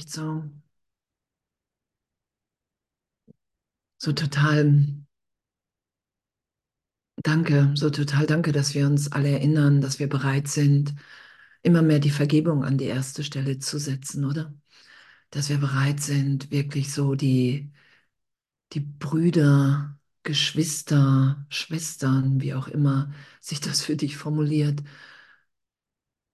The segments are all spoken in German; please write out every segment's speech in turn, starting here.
echt so, so total danke, so total danke, dass wir uns alle erinnern, dass wir bereit sind, immer mehr die Vergebung an die erste Stelle zu setzen, oder? Dass wir bereit sind, wirklich so die, die Brüder, Geschwister, Schwestern, wie auch immer sich das für dich formuliert,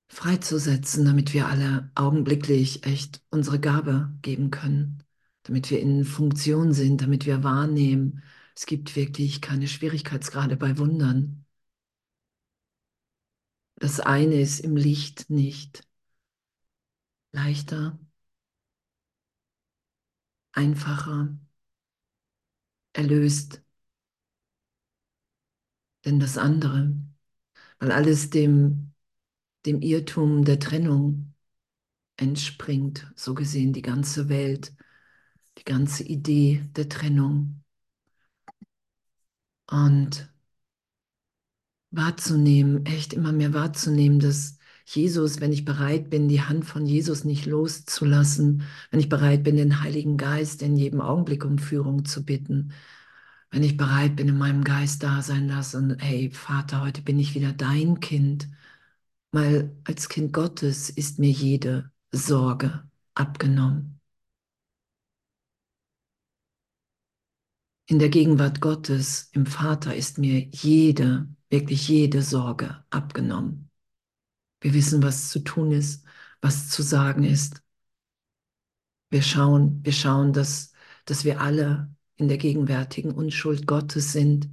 freizusetzen, damit wir alle augenblicklich echt unsere Gabe geben können, damit wir in Funktion sind, damit wir wahrnehmen, es gibt wirklich keine Schwierigkeitsgrade bei Wundern. Das eine ist im Licht nicht leichter, einfacher, erlöst, denn das andere, weil alles dem dem Irrtum der Trennung entspringt, so gesehen die ganze Welt, die ganze Idee der Trennung. Und wahrzunehmen, echt immer mehr wahrzunehmen, dass Jesus, wenn ich bereit bin, die Hand von Jesus nicht loszulassen, wenn ich bereit bin, den Heiligen Geist in jedem Augenblick um Führung zu bitten, wenn ich bereit bin, in meinem Geist da sein lassen, hey Vater, heute bin ich wieder dein Kind, weil als Kind Gottes ist mir jede Sorge abgenommen. In der Gegenwart Gottes, im Vater, ist mir jede, wirklich jede Sorge abgenommen. Wir wissen, was zu tun ist, was zu sagen ist. Wir schauen, wir schauen, dass, dass wir alle in der gegenwärtigen Unschuld Gottes sind.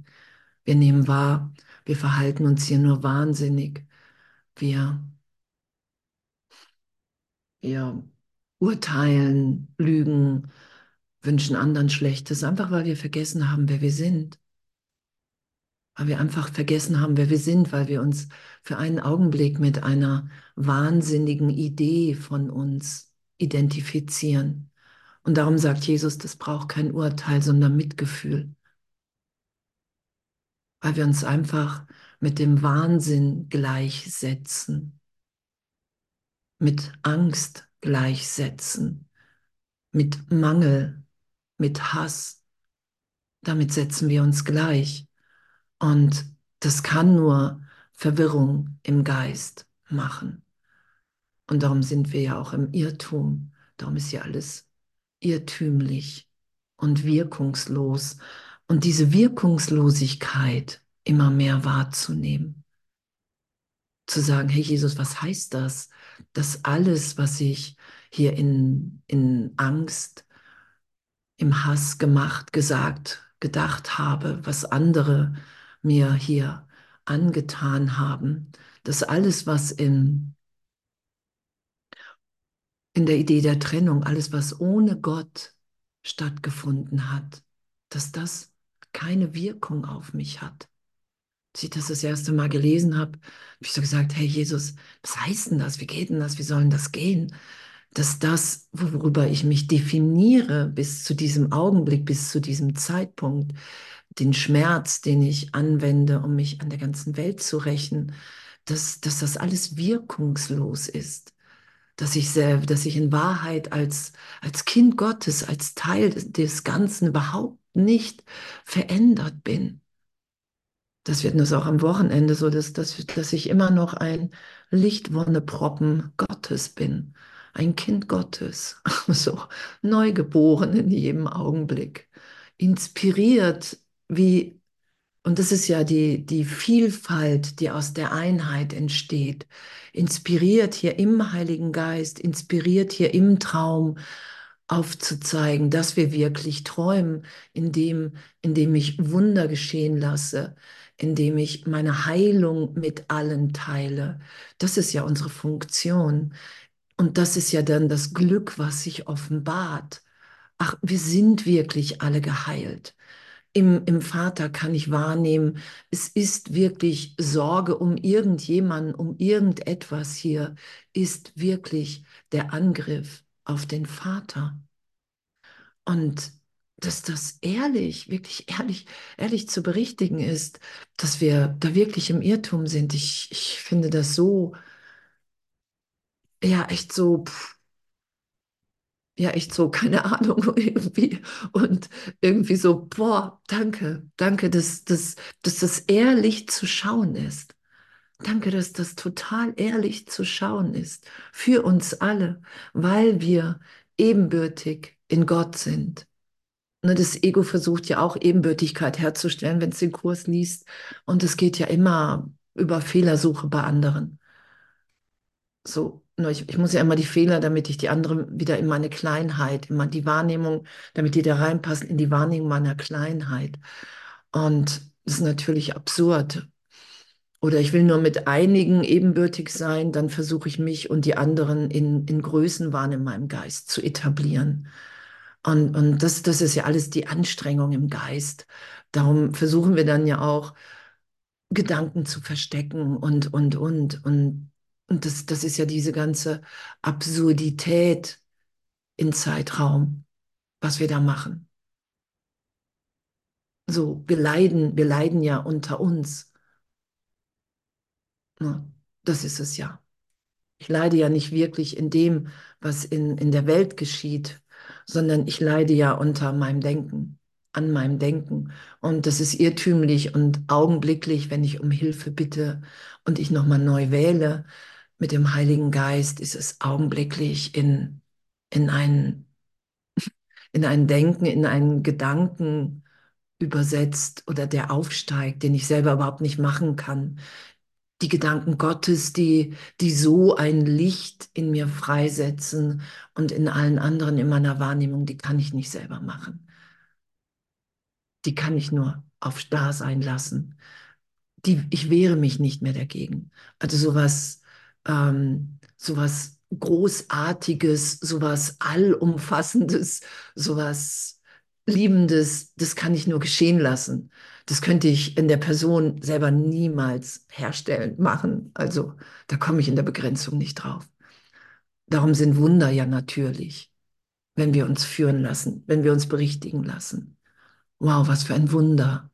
Wir nehmen wahr, wir verhalten uns hier nur wahnsinnig. Wir, wir urteilen, lügen, wünschen anderen Schlechtes, einfach weil wir vergessen haben, wer wir sind. Weil wir einfach vergessen haben, wer wir sind, weil wir uns für einen Augenblick mit einer wahnsinnigen Idee von uns identifizieren. Und darum sagt Jesus, das braucht kein Urteil, sondern Mitgefühl. Weil wir uns einfach mit dem Wahnsinn gleichsetzen, mit Angst gleichsetzen, mit Mangel, mit Hass. Damit setzen wir uns gleich. Und das kann nur Verwirrung im Geist machen. Und darum sind wir ja auch im Irrtum. Darum ist ja alles irrtümlich und wirkungslos. Und diese Wirkungslosigkeit immer mehr wahrzunehmen. Zu sagen, hey Jesus, was heißt das? Dass alles, was ich hier in, in Angst, im Hass gemacht, gesagt, gedacht habe, was andere mir hier angetan haben, dass alles, was in, in der Idee der Trennung, alles, was ohne Gott stattgefunden hat, dass das keine Wirkung auf mich hat als ich das das erste Mal gelesen habe, habe ich so gesagt, hey Jesus, was heißt denn das? Wie geht denn das? Wie sollen das gehen? Dass das, worüber ich mich definiere bis zu diesem Augenblick, bis zu diesem Zeitpunkt, den Schmerz, den ich anwende, um mich an der ganzen Welt zu rächen, dass, dass das alles wirkungslos ist. Dass ich, sehr, dass ich in Wahrheit als, als Kind Gottes, als Teil des Ganzen überhaupt nicht verändert bin das wird das auch am Wochenende so, dass, dass, dass ich immer noch ein Lichtwonneproppen Gottes bin, ein Kind Gottes, so neugeboren in jedem Augenblick, inspiriert wie, und das ist ja die, die Vielfalt, die aus der Einheit entsteht, inspiriert hier im Heiligen Geist, inspiriert hier im Traum, aufzuzeigen, dass wir wirklich träumen, indem, indem ich Wunder geschehen lasse, indem ich meine Heilung mit allen teile. Das ist ja unsere Funktion. Und das ist ja dann das Glück, was sich offenbart. Ach, wir sind wirklich alle geheilt. Im, Im Vater kann ich wahrnehmen, es ist wirklich Sorge um irgendjemanden, um irgendetwas hier, ist wirklich der Angriff auf den Vater. Und dass das ehrlich, wirklich ehrlich, ehrlich zu berichtigen ist, dass wir da wirklich im Irrtum sind. Ich, ich finde das so, ja, echt so, pff, ja echt so, keine Ahnung, irgendwie. Und irgendwie so, boah, danke, danke, dass, dass, dass das ehrlich zu schauen ist. Danke, dass das total ehrlich zu schauen ist. Für uns alle, weil wir ebenbürtig in Gott sind. Ne, das Ego versucht ja auch Ebenbürtigkeit herzustellen, wenn es den Kurs liest. Und es geht ja immer über Fehlersuche bei anderen. So, nur ich, ich muss ja immer die Fehler, damit ich die anderen wieder in meine Kleinheit, immer die Wahrnehmung, damit die da reinpassen in die Wahrnehmung meiner Kleinheit. Und das ist natürlich absurd. Oder ich will nur mit einigen ebenbürtig sein, dann versuche ich mich und die anderen in, in Größenwahn in meinem Geist zu etablieren. Und, und das, das ist ja alles die Anstrengung im Geist. Darum versuchen wir dann ja auch, Gedanken zu verstecken und, und, und. Und, und das, das ist ja diese ganze Absurdität im Zeitraum, was wir da machen. So, wir leiden, wir leiden ja unter uns. Das ist es ja. Ich leide ja nicht wirklich in dem, was in, in der Welt geschieht, sondern ich leide ja unter meinem Denken, an meinem Denken. Und das ist irrtümlich und augenblicklich, wenn ich um Hilfe bitte und ich nochmal neu wähle mit dem Heiligen Geist, ist es augenblicklich in, in, ein, in ein Denken, in einen Gedanken übersetzt oder der aufsteigt, den ich selber überhaupt nicht machen kann, die Gedanken Gottes, die, die so ein Licht in mir freisetzen und in allen anderen in meiner Wahrnehmung, die kann ich nicht selber machen. Die kann ich nur auf Dasein lassen. Die, ich wehre mich nicht mehr dagegen. Also sowas, ähm, sowas Großartiges, sowas Allumfassendes, sowas Liebendes, das kann ich nur geschehen lassen. Das könnte ich in der Person selber niemals herstellen, machen. Also da komme ich in der Begrenzung nicht drauf. Darum sind Wunder ja natürlich, wenn wir uns führen lassen, wenn wir uns berichtigen lassen. Wow, was für ein Wunder.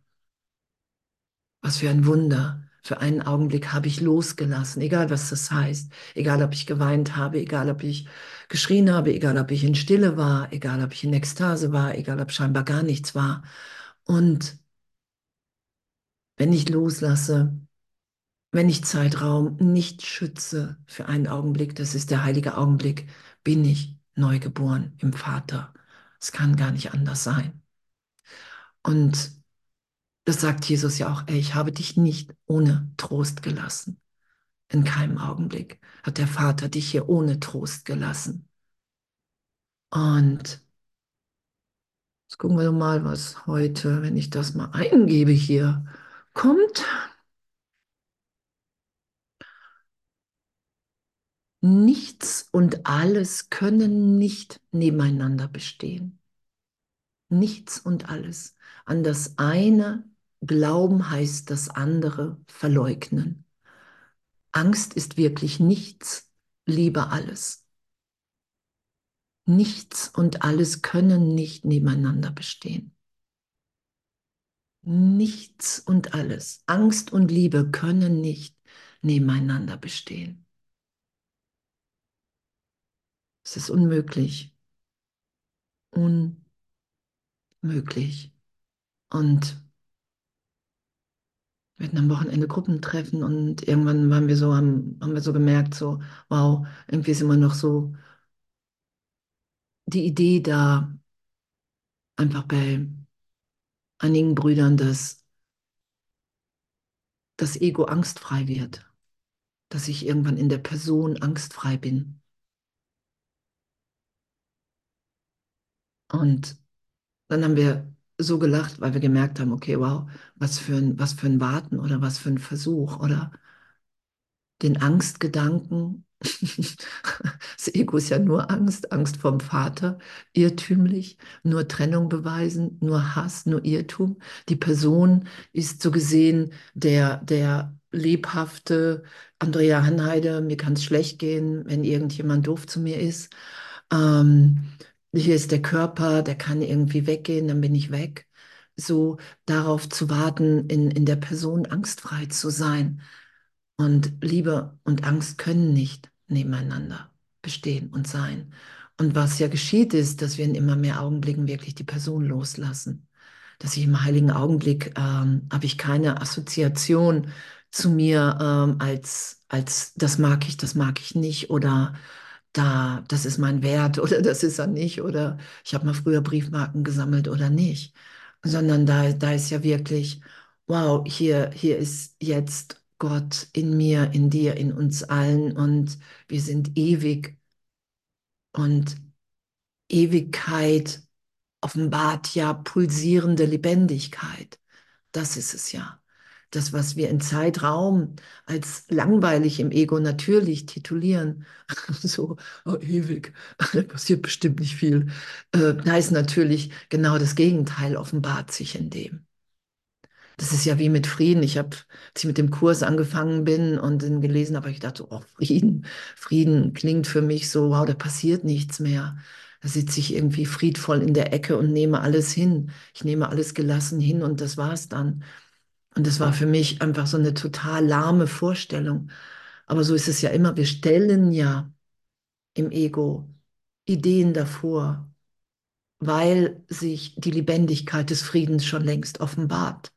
Was für ein Wunder. Für einen Augenblick habe ich losgelassen, egal was das heißt, egal ob ich geweint habe, egal ob ich geschrien habe, egal ob ich in Stille war, egal ob ich in Ekstase war, egal ob scheinbar gar nichts war. Und wenn ich loslasse, wenn ich Zeitraum nicht schütze für einen Augenblick, das ist der heilige Augenblick, bin ich neugeboren im Vater. Es kann gar nicht anders sein. Und das sagt Jesus ja auch, ey, ich habe dich nicht ohne Trost gelassen. In keinem Augenblick hat der Vater dich hier ohne Trost gelassen. Und jetzt gucken wir mal, was heute, wenn ich das mal eingebe hier, kommt. Nichts und alles können nicht nebeneinander bestehen. Nichts und alles. An das eine glauben heißt das andere verleugnen. Angst ist wirklich nichts, Liebe alles. Nichts und alles können nicht nebeneinander bestehen. Nichts und alles, Angst und Liebe können nicht nebeneinander bestehen. Es ist unmöglich. Unmöglich. Und wir hatten am Wochenende Gruppentreffen und irgendwann waren wir so, haben, haben wir so gemerkt, so, wow, irgendwie ist immer noch so die Idee da, einfach bei einigen Brüdern, dass das Ego angstfrei wird, dass ich irgendwann in der Person angstfrei bin. Und dann haben wir so gelacht, weil wir gemerkt haben, okay, wow, was für ein, was für ein Warten oder was für ein Versuch oder den Angstgedanken. Das Ego ist ja nur Angst, Angst vom Vater, irrtümlich, nur Trennung beweisen, nur Hass, nur Irrtum. Die Person ist so gesehen der, der lebhafte Andrea Hanheide, mir kann es schlecht gehen, wenn irgendjemand doof zu mir ist. Ähm, hier ist der Körper, der kann irgendwie weggehen, dann bin ich weg. So darauf zu warten, in, in der Person angstfrei zu sein. Und Liebe und Angst können nicht nebeneinander bestehen und sein. Und was ja geschieht, ist, dass wir in immer mehr Augenblicken wirklich die Person loslassen. Dass ich im heiligen Augenblick ähm, habe ich keine Assoziation zu mir ähm, als, als das mag ich, das mag ich nicht oder da, das ist mein Wert oder das ist er nicht oder ich habe mal früher Briefmarken gesammelt oder nicht, sondern da, da ist ja wirklich, wow, hier, hier ist jetzt Gott in mir, in dir, in uns allen und wir sind ewig und Ewigkeit offenbart ja pulsierende Lebendigkeit. Das ist es ja. Das, was wir in Zeitraum als langweilig im Ego natürlich titulieren, so oh, ewig, da passiert bestimmt nicht viel, äh, da ist natürlich genau das Gegenteil offenbart sich in dem. Das ist ja wie mit Frieden. Ich habe, als ich mit dem Kurs angefangen bin und dann gelesen habe, ich dachte, oh, Frieden, Frieden klingt für mich so, wow, da passiert nichts mehr. Da sitze ich irgendwie friedvoll in der Ecke und nehme alles hin. Ich nehme alles gelassen hin und das war's dann. Und das war für mich einfach so eine total lahme Vorstellung. Aber so ist es ja immer. Wir stellen ja im Ego Ideen davor, weil sich die Lebendigkeit des Friedens schon längst offenbart.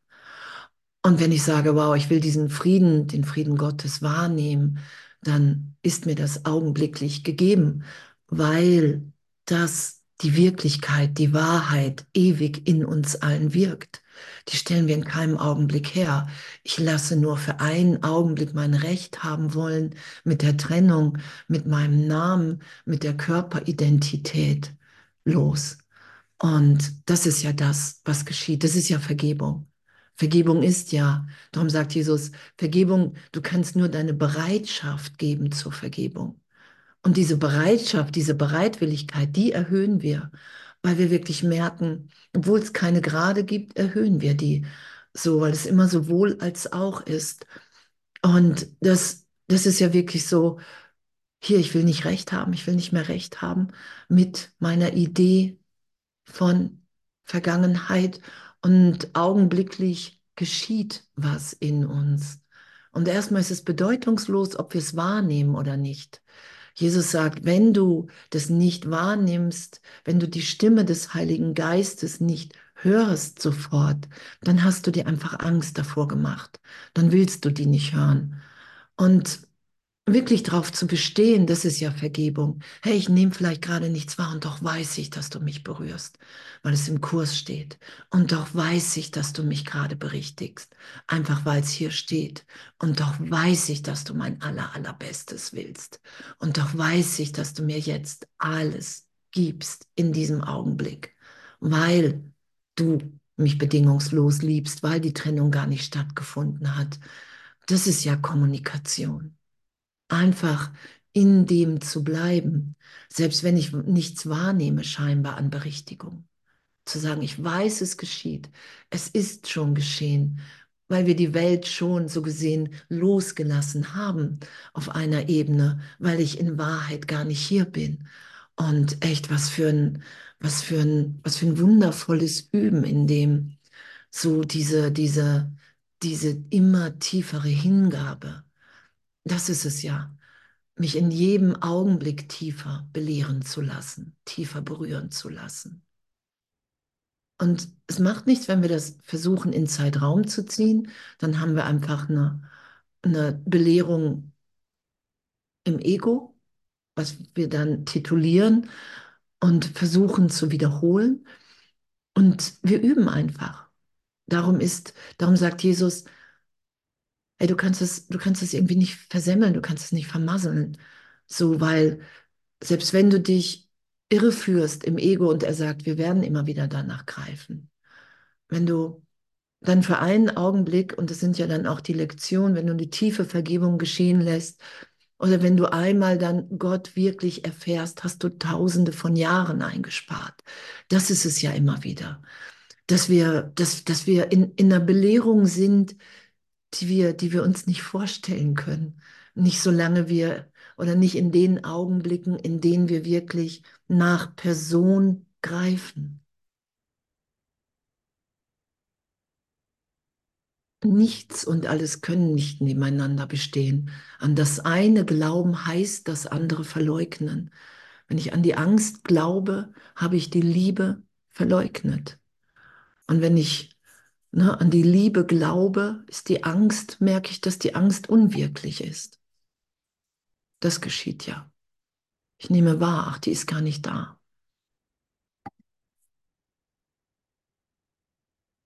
Und wenn ich sage, wow, ich will diesen Frieden, den Frieden Gottes wahrnehmen, dann ist mir das augenblicklich gegeben, weil das die Wirklichkeit, die Wahrheit ewig in uns allen wirkt. Die stellen wir in keinem Augenblick her. Ich lasse nur für einen Augenblick mein Recht haben wollen mit der Trennung, mit meinem Namen, mit der Körperidentität los. Und das ist ja das, was geschieht. Das ist ja Vergebung. Vergebung ist ja, darum sagt Jesus, Vergebung, du kannst nur deine Bereitschaft geben zur Vergebung. Und diese Bereitschaft, diese Bereitwilligkeit, die erhöhen wir, weil wir wirklich merken, obwohl es keine Gerade gibt, erhöhen wir die so, weil es immer sowohl als auch ist. Und das, das ist ja wirklich so, hier, ich will nicht recht haben, ich will nicht mehr recht haben mit meiner Idee von Vergangenheit und augenblicklich geschieht was in uns. Und erstmal ist es bedeutungslos, ob wir es wahrnehmen oder nicht. Jesus sagt, wenn du das nicht wahrnimmst, wenn du die Stimme des Heiligen Geistes nicht hörst sofort, dann hast du dir einfach Angst davor gemacht. Dann willst du die nicht hören. Und wirklich darauf zu bestehen, das ist ja Vergebung. Hey, ich nehme vielleicht gerade nichts wahr und doch weiß ich, dass du mich berührst, weil es im Kurs steht. Und doch weiß ich, dass du mich gerade berichtigst, einfach weil es hier steht. Und doch weiß ich, dass du mein aller, allerbestes willst. Und doch weiß ich, dass du mir jetzt alles gibst in diesem Augenblick, weil du mich bedingungslos liebst, weil die Trennung gar nicht stattgefunden hat. Das ist ja Kommunikation einfach in dem zu bleiben, selbst wenn ich nichts wahrnehme scheinbar an Berichtigung. Zu sagen, ich weiß, es geschieht, es ist schon geschehen, weil wir die Welt schon so gesehen losgelassen haben auf einer Ebene, weil ich in Wahrheit gar nicht hier bin. Und echt, was für ein, was für ein, was für ein wundervolles Üben, in dem so diese, diese, diese immer tiefere Hingabe das ist es ja, mich in jedem Augenblick tiefer belehren zu lassen, tiefer berühren zu lassen. Und es macht nichts, wenn wir das versuchen, in Zeitraum zu ziehen, dann haben wir einfach eine, eine Belehrung im Ego, was wir dann titulieren und versuchen zu wiederholen. Und wir üben einfach. Darum ist, darum sagt Jesus, ey, du kannst es, du kannst es irgendwie nicht versemmeln, du kannst es nicht vermasseln. So, weil selbst wenn du dich irreführst im Ego und er sagt, wir werden immer wieder danach greifen. Wenn du dann für einen Augenblick, und das sind ja dann auch die Lektionen, wenn du eine tiefe Vergebung geschehen lässt, oder wenn du einmal dann Gott wirklich erfährst, hast du tausende von Jahren eingespart. Das ist es ja immer wieder. Dass wir, dass, dass wir in, in einer Belehrung sind, die wir, die wir uns nicht vorstellen können. Nicht solange wir oder nicht in den Augenblicken, in denen wir wirklich nach Person greifen. Nichts und alles können nicht nebeneinander bestehen. An das eine Glauben heißt das andere verleugnen. Wenn ich an die Angst glaube, habe ich die Liebe verleugnet. Und wenn ich ne, an die Liebe glaube, ist die Angst, merke ich, dass die Angst unwirklich ist. Das geschieht ja. Ich nehme wahr, ach, die ist gar nicht da.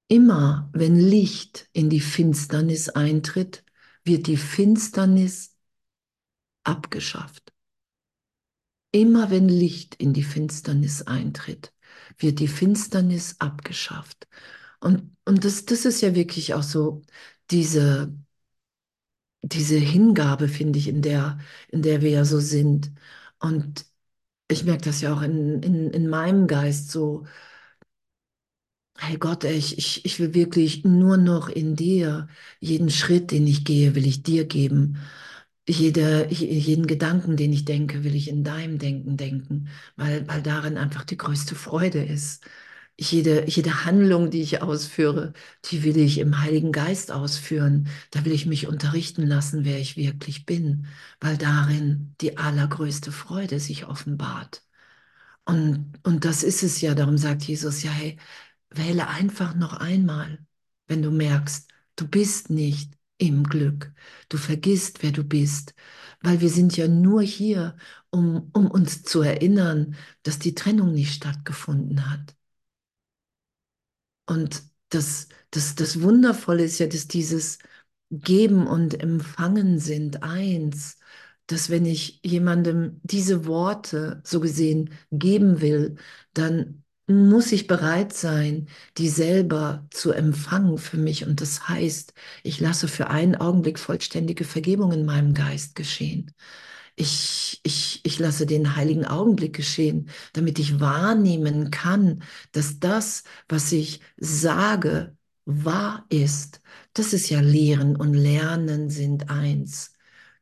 Immer wenn Licht in die Finsternis eintritt, wird die Finsternis abgeschafft. Immer wenn Licht in die Finsternis eintritt, wird die Finsternis abgeschafft. Und, und das, das ist ja wirklich auch so diese, diese Hingabe, finde ich, in der, in der wir ja so sind. Und ich merke das ja auch in, in, in meinem Geist so, hey Gott, ich, ich, ich will wirklich nur noch in dir, jeden Schritt, den ich gehe, will ich dir geben. Jede, jeden Gedanken, den ich denke, will ich in deinem Denken denken, weil, weil darin einfach die größte Freude ist. Jede, jede Handlung, die ich ausführe, die will ich im Heiligen Geist ausführen. Da will ich mich unterrichten lassen, wer ich wirklich bin, weil darin die allergrößte Freude sich offenbart. Und, und das ist es ja, darum sagt Jesus ja, hey, wähle einfach noch einmal, wenn du merkst, du bist nicht im Glück. Du vergisst, wer du bist, weil wir sind ja nur hier, um, um uns zu erinnern, dass die Trennung nicht stattgefunden hat. Und das, das, das Wundervolle ist ja, dass dieses Geben und Empfangen sind eins, dass wenn ich jemandem diese Worte so gesehen geben will, dann muss ich bereit sein, die selber zu empfangen für mich. Und das heißt, ich lasse für einen Augenblick vollständige Vergebung in meinem Geist geschehen. Ich, ich, ich lasse den heiligen Augenblick geschehen, damit ich wahrnehmen kann, dass das, was ich sage, wahr ist. Das ist ja Lehren und Lernen sind eins.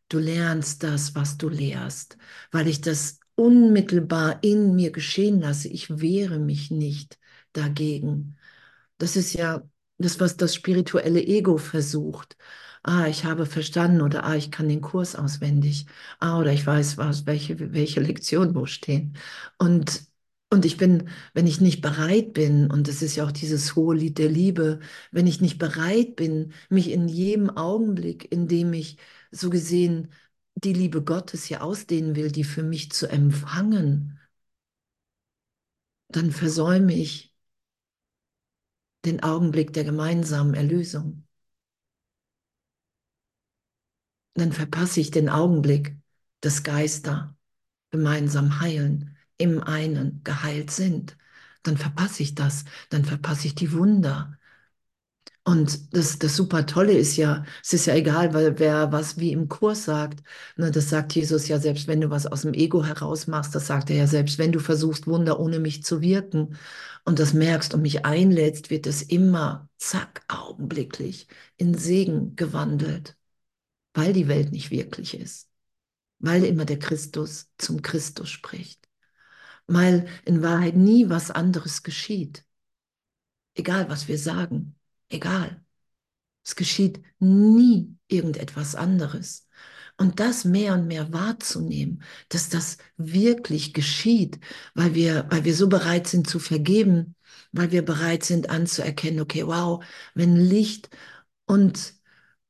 Du lernst das, was du lehrst, weil ich das unmittelbar in mir geschehen lasse. Ich wehre mich nicht dagegen. Das ist ja das, was das spirituelle Ego versucht. Ah, ich habe verstanden oder ah, ich kann den Kurs auswendig. Ah, oder ich weiß, was, welche, welche Lektionen wo stehen. Und, und ich bin, wenn ich nicht bereit bin, und das ist ja auch dieses hohe Lied der Liebe, wenn ich nicht bereit bin, mich in jedem Augenblick, in dem ich so gesehen die Liebe Gottes hier ausdehnen will, die für mich zu empfangen, dann versäume ich den Augenblick der gemeinsamen Erlösung. Dann verpasse ich den Augenblick, dass Geister gemeinsam heilen, im einen geheilt sind. Dann verpasse ich das, dann verpasse ich die Wunder, und das, das super Tolle ist ja, es ist ja egal, weil wer was wie im Kurs sagt, ne, das sagt Jesus ja, selbst wenn du was aus dem Ego heraus machst, das sagt er ja, selbst wenn du versuchst, Wunder ohne mich zu wirken und das merkst und mich einlädst, wird es immer, zack, augenblicklich in Segen gewandelt, weil die Welt nicht wirklich ist, weil immer der Christus zum Christus spricht, weil in Wahrheit nie was anderes geschieht, egal was wir sagen egal. Es geschieht nie irgendetwas anderes. Und das mehr und mehr wahrzunehmen, dass das wirklich geschieht, weil wir, weil wir so bereit sind zu vergeben, weil wir bereit sind anzuerkennen, okay, wow, wenn Licht und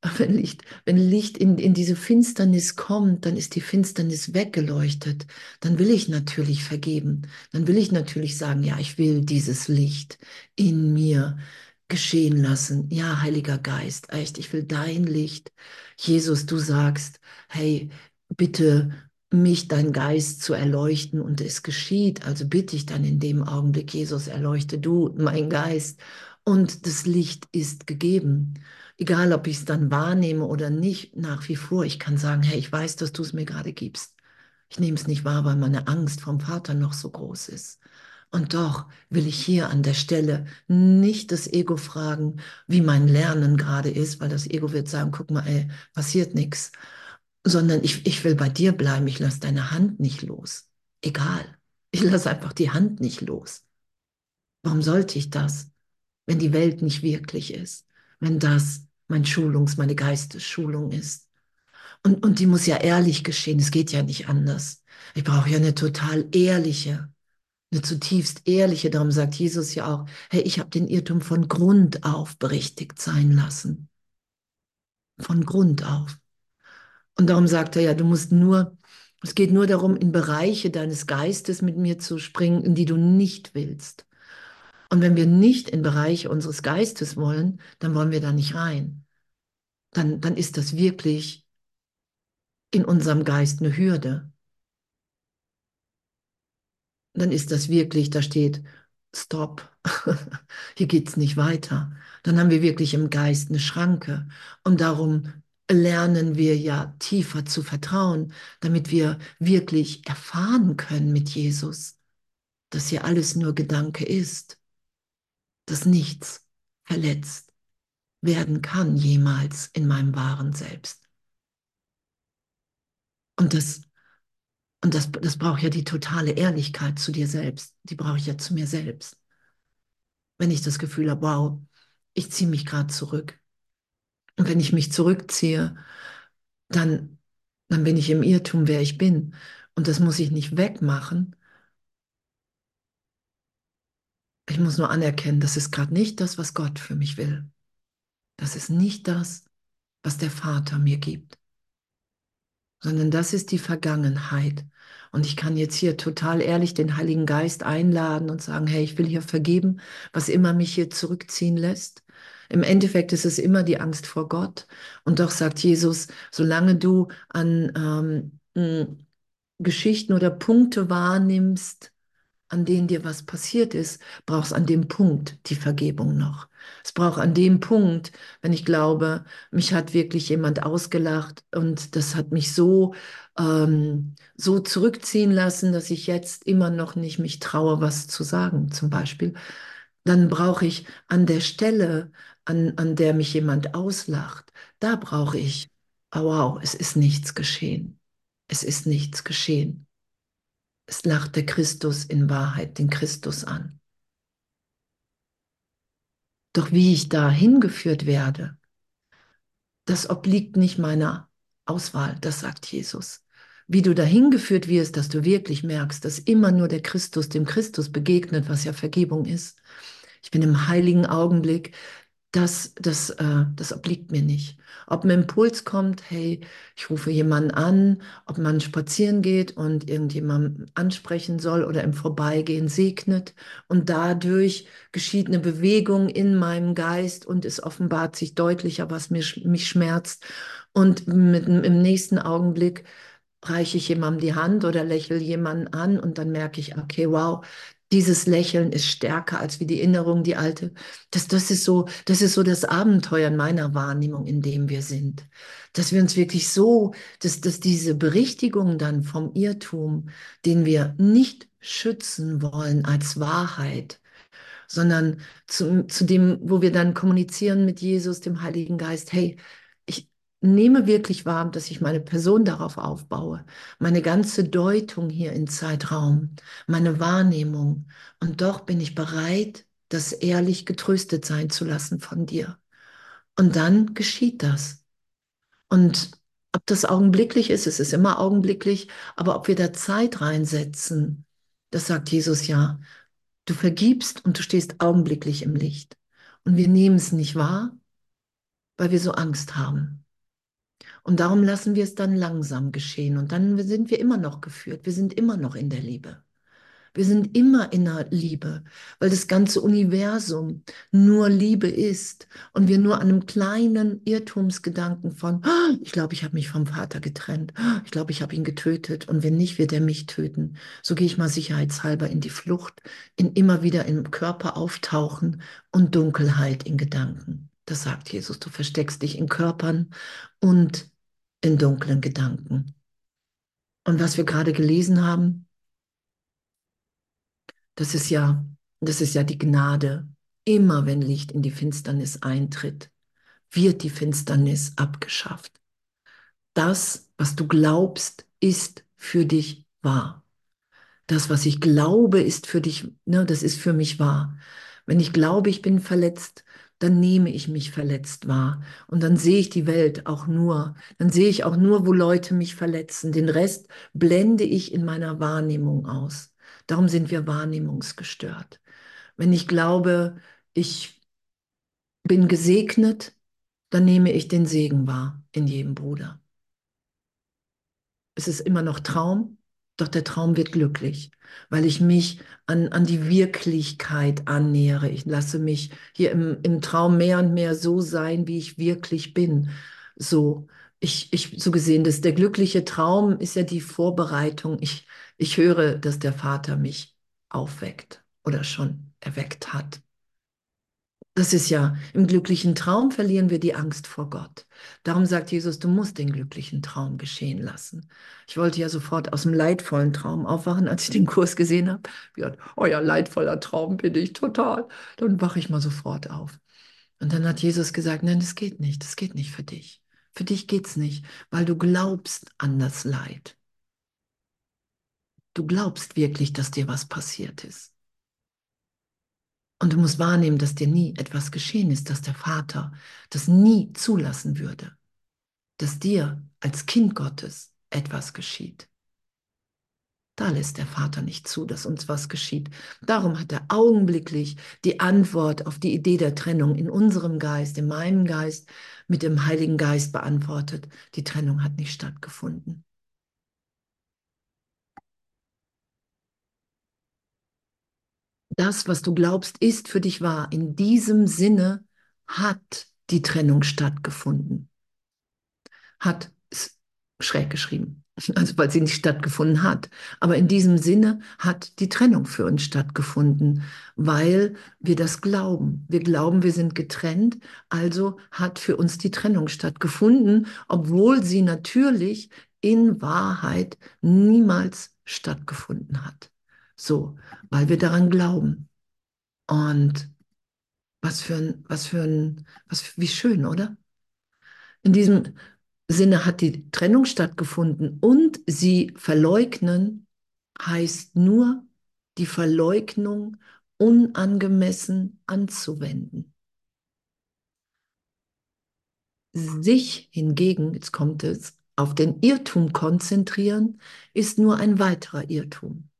wenn Licht, wenn Licht in, in diese Finsternis kommt, dann ist die Finsternis weggeleuchtet. Dann will ich natürlich vergeben. Dann will ich natürlich sagen, ja, ich will dieses Licht in mir geschehen lassen. Ja, Heiliger Geist, echt, ich will dein Licht. Jesus, du sagst, hey, bitte mich, dein Geist zu erleuchten und es geschieht. Also bitte ich dann in dem Augenblick, Jesus, erleuchte du mein Geist und das Licht ist gegeben. Egal, ob ich es dann wahrnehme oder nicht, nach wie vor, ich kann sagen, hey, ich weiß, dass du es mir gerade gibst. Ich nehme es nicht wahr, weil meine Angst vom Vater noch so groß ist. Und doch will ich hier an der Stelle nicht das Ego fragen, wie mein Lernen gerade ist, weil das Ego wird sagen, guck mal, ey, passiert nichts, sondern ich, ich will bei dir bleiben, ich lasse deine Hand nicht los. Egal, ich lasse einfach die Hand nicht los. Warum sollte ich das, wenn die Welt nicht wirklich ist, wenn das mein Schulungs-, meine Geistesschulung ist? Und, und die muss ja ehrlich geschehen. Es geht ja nicht anders. Ich brauche ja eine total ehrliche, eine zutiefst ehrliche. Darum sagt Jesus ja auch, hey, ich habe den Irrtum von Grund auf berichtigt sein lassen. Von Grund auf. Und darum sagt er ja, du musst nur, es geht nur darum, in Bereiche deines Geistes mit mir zu springen, in die du nicht willst. Und wenn wir nicht in Bereiche unseres Geistes wollen, dann wollen wir da nicht rein. Dann, dann ist das wirklich in unserem Geist eine Hürde. Dann ist das wirklich, da steht, Stop, hier geht's nicht weiter. Dann haben wir wirklich im Geist eine Schranke. Und darum lernen wir ja tiefer zu vertrauen, damit wir wirklich erfahren können mit Jesus, dass hier alles nur Gedanke ist, dass nichts verletzt werden kann jemals in meinem wahren Selbst. Und das, und das, das braucht ja die totale Ehrlichkeit zu dir selbst. Die brauche ich ja zu mir selbst. Wenn ich das Gefühl habe, wow, ich ziehe mich gerade zurück. Und wenn ich mich zurückziehe, dann, dann bin ich im Irrtum, wer ich bin. Und das muss ich nicht wegmachen. Ich muss nur anerkennen, das ist gerade nicht das, was Gott für mich will. Das ist nicht das, was der Vater mir gibt sondern das ist die Vergangenheit. Und ich kann jetzt hier total ehrlich den Heiligen Geist einladen und sagen, hey, ich will hier vergeben, was immer mich hier zurückziehen lässt. Im Endeffekt ist es immer die Angst vor Gott. Und doch sagt Jesus, solange du an ähm, Geschichten oder Punkte wahrnimmst, an denen dir was passiert ist, brauchst an dem Punkt die Vergebung noch. Es braucht an dem Punkt, wenn ich glaube, mich hat wirklich jemand ausgelacht und das hat mich so, ähm, so zurückziehen lassen, dass ich jetzt immer noch nicht mich traue, was zu sagen, zum Beispiel. Dann brauche ich an der Stelle, an, an der mich jemand auslacht, da brauche ich, oh wow, es ist nichts geschehen. Es ist nichts geschehen. Es lacht der Christus in Wahrheit den Christus an. Doch wie ich da hingeführt werde, das obliegt nicht meiner Auswahl, das sagt Jesus. Wie du dahin geführt wirst, dass du wirklich merkst, dass immer nur der Christus dem Christus begegnet, was ja Vergebung ist. Ich bin im heiligen Augenblick, das, das, äh, das obliegt mir nicht. Ob ein Impuls kommt, hey, ich rufe jemanden an, ob man spazieren geht und irgendjemanden ansprechen soll oder im Vorbeigehen segnet und dadurch geschieht eine Bewegung in meinem Geist und es offenbart sich deutlicher, was mich, mich schmerzt. Und mit, im nächsten Augenblick reiche ich jemandem die Hand oder lächle jemanden an und dann merke ich, okay, wow, dieses Lächeln ist stärker als wie die Erinnerung, die alte. Das, das, ist so, das ist so das Abenteuer in meiner Wahrnehmung, in dem wir sind. Dass wir uns wirklich so, dass, dass diese Berichtigung dann vom Irrtum, den wir nicht schützen wollen als Wahrheit, sondern zu, zu dem, wo wir dann kommunizieren mit Jesus, dem Heiligen Geist, hey, nehme wirklich wahr, dass ich meine Person darauf aufbaue, meine ganze Deutung hier in Zeitraum, meine Wahrnehmung. Und doch bin ich bereit, das ehrlich getröstet sein zu lassen von dir. Und dann geschieht das. Und ob das augenblicklich ist, es ist immer augenblicklich, aber ob wir da Zeit reinsetzen, das sagt Jesus ja. Du vergibst und du stehst augenblicklich im Licht. Und wir nehmen es nicht wahr, weil wir so Angst haben. Und darum lassen wir es dann langsam geschehen. Und dann sind wir immer noch geführt. Wir sind immer noch in der Liebe. Wir sind immer in der Liebe, weil das ganze Universum nur Liebe ist und wir nur an einem kleinen Irrtumsgedanken von, oh, ich glaube, ich habe mich vom Vater getrennt, oh, ich glaube, ich habe ihn getötet und wenn nicht, wird er mich töten. So gehe ich mal sicherheitshalber in die Flucht, in immer wieder im Körper auftauchen und Dunkelheit in Gedanken. Das sagt Jesus, du versteckst dich in Körpern und in dunklen Gedanken. Und was wir gerade gelesen haben, das ist ja, das ist ja die Gnade. Immer wenn Licht in die Finsternis eintritt, wird die Finsternis abgeschafft. Das, was du glaubst, ist für dich wahr. Das, was ich glaube, ist für dich, ne, das ist für mich wahr. Wenn ich glaube, ich bin verletzt, dann nehme ich mich verletzt wahr. Und dann sehe ich die Welt auch nur. Dann sehe ich auch nur, wo Leute mich verletzen. Den Rest blende ich in meiner Wahrnehmung aus. Darum sind wir wahrnehmungsgestört. Wenn ich glaube, ich bin gesegnet, dann nehme ich den Segen wahr in jedem Bruder. Es ist immer noch Traum, doch der Traum wird glücklich, weil ich mich an, an die Wirklichkeit annähere. Ich lasse mich hier im, im Traum mehr und mehr so sein, wie ich wirklich bin. So, ich, ich, so gesehen, dass der glückliche Traum ist ja die Vorbereitung. Ich, ich höre, dass der Vater mich aufweckt oder schon erweckt hat. Das ist ja, im glücklichen Traum verlieren wir die Angst vor Gott. Darum sagt Jesus, du musst den glücklichen Traum geschehen lassen. Ich wollte ja sofort aus dem leidvollen Traum aufwachen, als ich den Kurs gesehen habe. Oh ja, leidvoller Traum bin ich total. Dann wache ich mal sofort auf. Und dann hat Jesus gesagt, nein, das geht nicht, das geht nicht für dich. Für dich geht's nicht, weil du glaubst an das Leid. Du glaubst wirklich, dass dir was passiert ist. Und du musst wahrnehmen, dass dir nie etwas geschehen ist, dass der Vater das nie zulassen würde, dass dir als Kind Gottes etwas geschieht. Da lässt der Vater nicht zu, dass uns was geschieht. Darum hat er augenblicklich die Antwort auf die Idee der Trennung in unserem Geist, in meinem Geist, mit dem Heiligen Geist beantwortet. Die Trennung hat nicht stattgefunden. Das, was du glaubst, ist für dich wahr. In diesem Sinne hat die Trennung stattgefunden. Hat ist schräg geschrieben, also weil sie nicht stattgefunden hat. Aber in diesem Sinne hat die Trennung für uns stattgefunden, weil wir das glauben. Wir glauben, wir sind getrennt, also hat für uns die Trennung stattgefunden, obwohl sie natürlich in Wahrheit niemals stattgefunden hat. So, weil wir daran glauben. Und was für ein, was für ein, was, wie schön, oder? In diesem Sinne hat die Trennung stattgefunden und sie verleugnen heißt nur die Verleugnung unangemessen anzuwenden. Sich hingegen, jetzt kommt es, auf den Irrtum konzentrieren, ist nur ein weiterer Irrtum.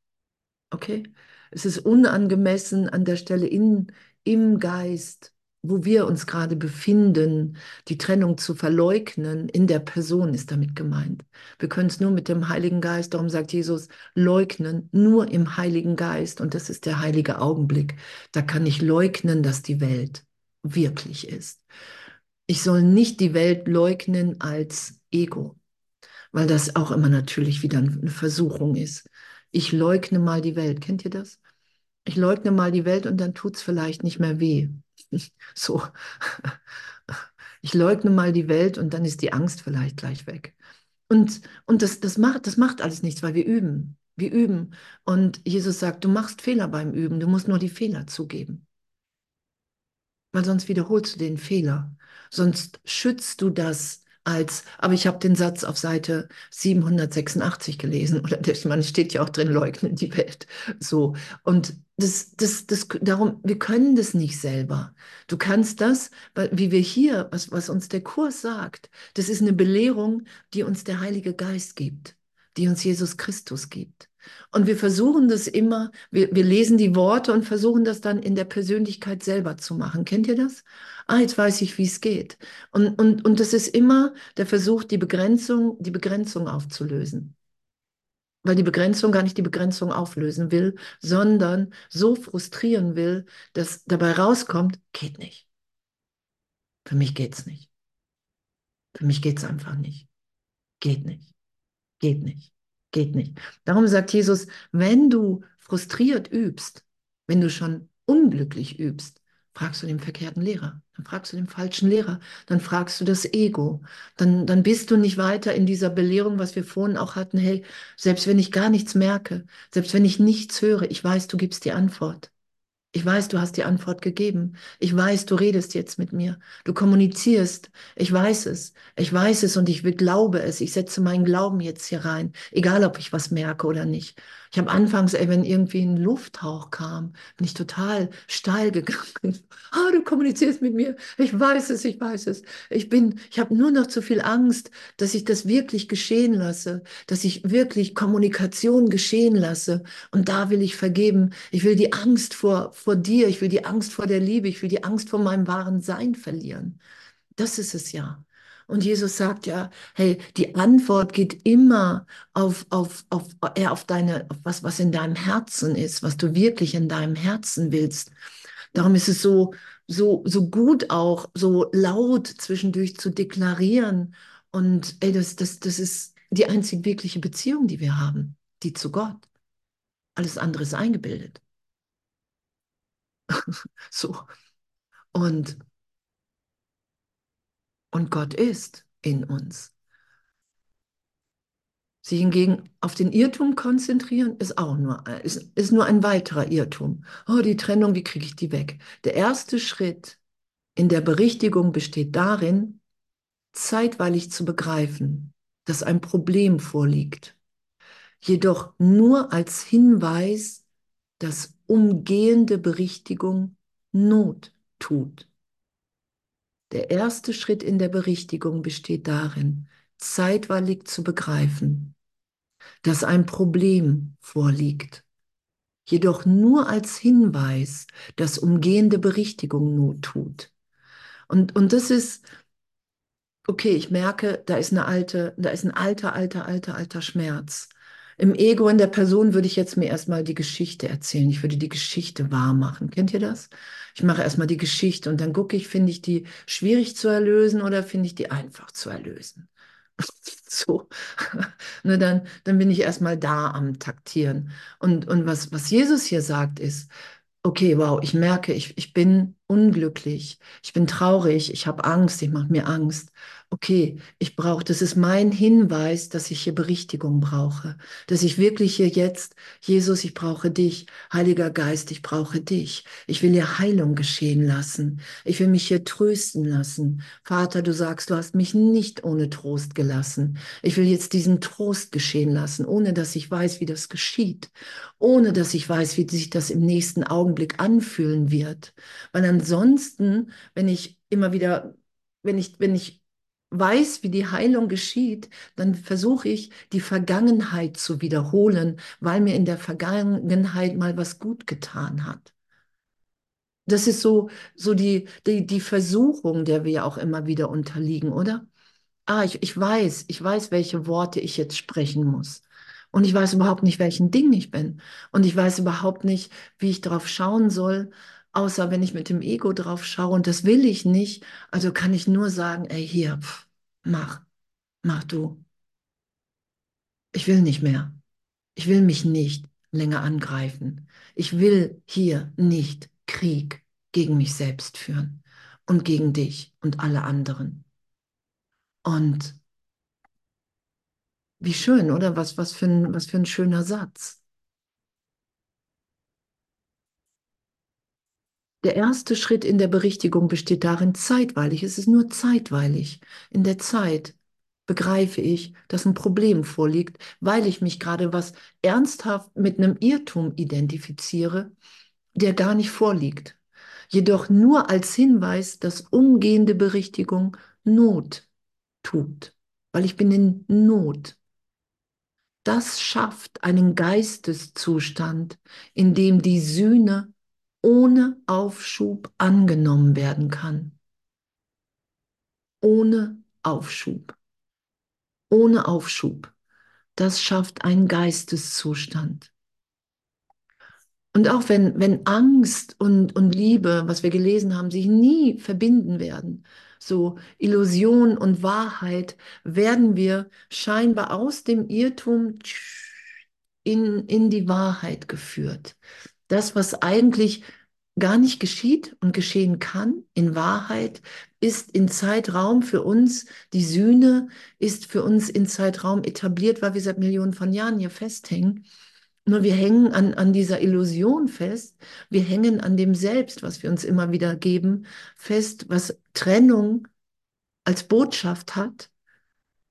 Okay? Es ist unangemessen an der Stelle in, im Geist, wo wir uns gerade befinden, die Trennung zu verleugnen, in der Person ist damit gemeint. Wir können es nur mit dem Heiligen Geist, darum sagt Jesus, leugnen, nur im Heiligen Geist. Und das ist der heilige Augenblick. Da kann ich leugnen, dass die Welt wirklich ist. Ich soll nicht die Welt leugnen als Ego, weil das auch immer natürlich wieder eine Versuchung ist ich leugne mal die Welt. Kennt ihr das? Ich leugne mal die Welt und dann tut es vielleicht nicht mehr weh. so. Ich leugne mal die Welt und dann ist die Angst vielleicht gleich weg. Und, und das, das, macht, das macht alles nichts, weil wir üben. Wir üben. Und Jesus sagt, du machst Fehler beim Üben, du musst nur die Fehler zugeben. Weil sonst wiederholst du den Fehler. Sonst schützt du das als, aber ich habe den Satz auf Seite 786 gelesen, oder man steht ja auch drin, leugnen die Welt. So. Und das, das, das, darum, wir können das nicht selber. Du kannst das, wie wir hier, was, was uns der Kurs sagt, das ist eine Belehrung, die uns der Heilige Geist gibt, die uns Jesus Christus gibt. Und wir versuchen das immer, wir, wir lesen die Worte und versuchen das dann in der Persönlichkeit selber zu machen. Kennt ihr das? Ah, jetzt weiß ich, wie es geht. Und, und, und das ist immer der Versuch, die Begrenzung, die Begrenzung aufzulösen. Weil die Begrenzung gar nicht die Begrenzung auflösen will, sondern so frustrieren will, dass dabei rauskommt, geht nicht. Für mich geht's nicht. Für mich geht's einfach nicht. Geht nicht. Geht nicht. Geht nicht. Darum sagt Jesus, wenn du frustriert übst, wenn du schon unglücklich übst, fragst du den verkehrten Lehrer, dann fragst du den falschen Lehrer, dann fragst du das Ego, dann, dann bist du nicht weiter in dieser Belehrung, was wir vorhin auch hatten, hey, selbst wenn ich gar nichts merke, selbst wenn ich nichts höre, ich weiß, du gibst die Antwort. Ich weiß, du hast die Antwort gegeben. Ich weiß, du redest jetzt mit mir. Du kommunizierst. Ich weiß es. Ich weiß es und ich glaube es. Ich setze meinen Glauben jetzt hier rein, egal ob ich was merke oder nicht. Ich habe anfangs, ey, wenn irgendwie ein Lufthauch kam, bin ich total steil gegangen. Ah, du kommunizierst mit mir. Ich weiß es, ich weiß es. Ich bin, ich habe nur noch zu viel Angst, dass ich das wirklich geschehen lasse, dass ich wirklich Kommunikation geschehen lasse. Und da will ich vergeben. Ich will die Angst vor, vor dir, ich will die Angst vor der Liebe, ich will die Angst vor meinem wahren Sein verlieren. Das ist es ja. Und Jesus sagt ja, hey, die Antwort geht immer auf, auf, auf, eher auf deine, auf was, was in deinem Herzen ist, was du wirklich in deinem Herzen willst. Darum ist es so, so, so gut auch, so laut zwischendurch zu deklarieren. Und ey, das, das, das ist die einzig wirkliche Beziehung, die wir haben, die zu Gott. Alles andere ist eingebildet. so. Und und Gott ist in uns. Sie hingegen auf den Irrtum konzentrieren, ist auch nur, ist, ist nur ein weiterer Irrtum. Oh, die Trennung, wie kriege ich die weg? Der erste Schritt in der Berichtigung besteht darin, zeitweilig zu begreifen, dass ein Problem vorliegt, jedoch nur als Hinweis, dass umgehende Berichtigung Not tut. Der erste Schritt in der Berichtigung besteht darin, zeitweilig zu begreifen, dass ein Problem vorliegt, jedoch nur als Hinweis, dass umgehende Berichtigung Not tut. Und, und das ist, okay, ich merke, da ist eine alte, da ist ein alter, alter, alter, alter Schmerz. Im Ego in der Person würde ich jetzt mir erstmal die Geschichte erzählen. Ich würde die Geschichte wahr machen. Kennt ihr das? Ich mache erstmal die Geschichte und dann gucke ich, finde ich die schwierig zu erlösen oder finde ich die einfach zu erlösen? so. ne, dann, dann bin ich erstmal da am Taktieren. Und, und was, was Jesus hier sagt, ist, okay, wow, ich merke, ich, ich bin unglücklich, ich bin traurig, ich habe Angst, ich mache mir Angst okay, ich brauche, das ist mein Hinweis, dass ich hier Berichtigung brauche, dass ich wirklich hier jetzt, Jesus, ich brauche dich, Heiliger Geist, ich brauche dich. Ich will hier Heilung geschehen lassen. Ich will mich hier trösten lassen. Vater, du sagst, du hast mich nicht ohne Trost gelassen. Ich will jetzt diesen Trost geschehen lassen, ohne dass ich weiß, wie das geschieht, ohne dass ich weiß, wie sich das im nächsten Augenblick anfühlen wird. Weil ansonsten, wenn ich immer wieder wenn ich, wenn ich weiß, wie die Heilung geschieht, dann versuche ich, die Vergangenheit zu wiederholen, weil mir in der Vergangenheit mal was gut getan hat. Das ist so, so die, die, die Versuchung, der wir ja auch immer wieder unterliegen, oder? Ah, ich, ich weiß, ich weiß, welche Worte ich jetzt sprechen muss. Und ich weiß überhaupt nicht, welchen Ding ich bin. Und ich weiß überhaupt nicht, wie ich darauf schauen soll, außer wenn ich mit dem Ego drauf schaue und das will ich nicht, also kann ich nur sagen, ey, hier, pff, mach, mach du. Ich will nicht mehr. Ich will mich nicht länger angreifen. Ich will hier nicht Krieg gegen mich selbst führen und gegen dich und alle anderen. Und wie schön, oder? Was, was, für ein, was für ein schöner Satz. Der erste Schritt in der Berichtigung besteht darin, zeitweilig, es ist nur zeitweilig. In der Zeit begreife ich, dass ein Problem vorliegt, weil ich mich gerade was ernsthaft mit einem Irrtum identifiziere, der gar nicht vorliegt. Jedoch nur als Hinweis, dass umgehende Berichtigung Not tut, weil ich bin in Not. Das schafft einen Geisteszustand, in dem die Sühne ohne Aufschub angenommen werden kann. Ohne Aufschub. Ohne Aufschub. Das schafft einen Geisteszustand. Und auch wenn, wenn Angst und, und Liebe, was wir gelesen haben, sich nie verbinden werden, so Illusion und Wahrheit, werden wir scheinbar aus dem Irrtum in, in die Wahrheit geführt das, was eigentlich gar nicht geschieht und geschehen kann, in Wahrheit, ist in Zeitraum für uns, die Sühne ist für uns in Zeitraum etabliert, weil wir seit Millionen von Jahren hier festhängen. Nur wir hängen an, an dieser Illusion fest, wir hängen an dem Selbst, was wir uns immer wieder geben, fest, was Trennung als Botschaft hat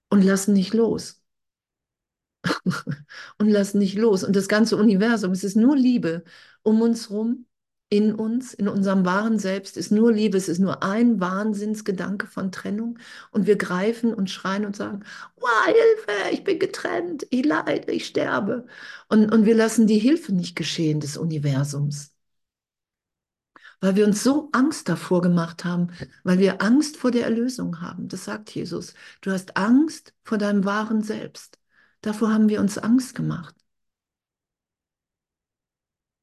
und lassen nicht los. und lassen nicht los. Und das ganze Universum, es ist nur Liebe um uns rum, in uns, in unserem wahren Selbst ist nur Liebe, es ist nur ein Wahnsinnsgedanke von Trennung. Und wir greifen und schreien und sagen, oh, Hilfe, ich bin getrennt, ich leide, ich sterbe. Und, und wir lassen die Hilfe nicht geschehen des Universums weil wir uns so Angst davor gemacht haben, weil wir Angst vor der Erlösung haben. Das sagt Jesus. Du hast Angst vor deinem wahren Selbst. Davor haben wir uns Angst gemacht.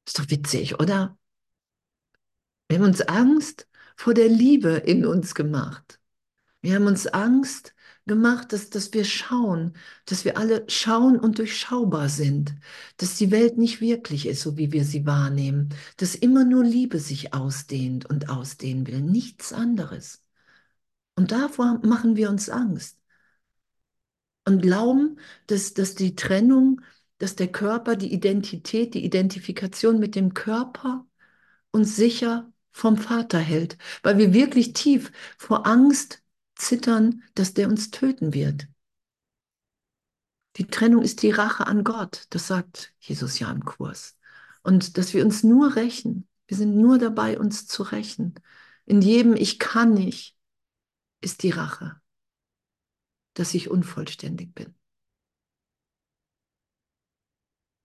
Ist doch witzig, oder? Wir haben uns Angst vor der Liebe in uns gemacht. Wir haben uns Angst gemacht, dass, dass wir schauen, dass wir alle schauen und durchschaubar sind, dass die Welt nicht wirklich ist, so wie wir sie wahrnehmen, dass immer nur Liebe sich ausdehnt und ausdehnen will, nichts anderes. Und davor machen wir uns Angst und glauben, dass, dass die Trennung, dass der Körper, die Identität, die Identifikation mit dem Körper uns sicher vom Vater hält, weil wir wirklich tief vor Angst zittern, dass der uns töten wird. Die Trennung ist die Rache an Gott, das sagt Jesus ja im Kurs. Und dass wir uns nur rächen, wir sind nur dabei, uns zu rächen. In jedem Ich kann nicht ist die Rache, dass ich unvollständig bin.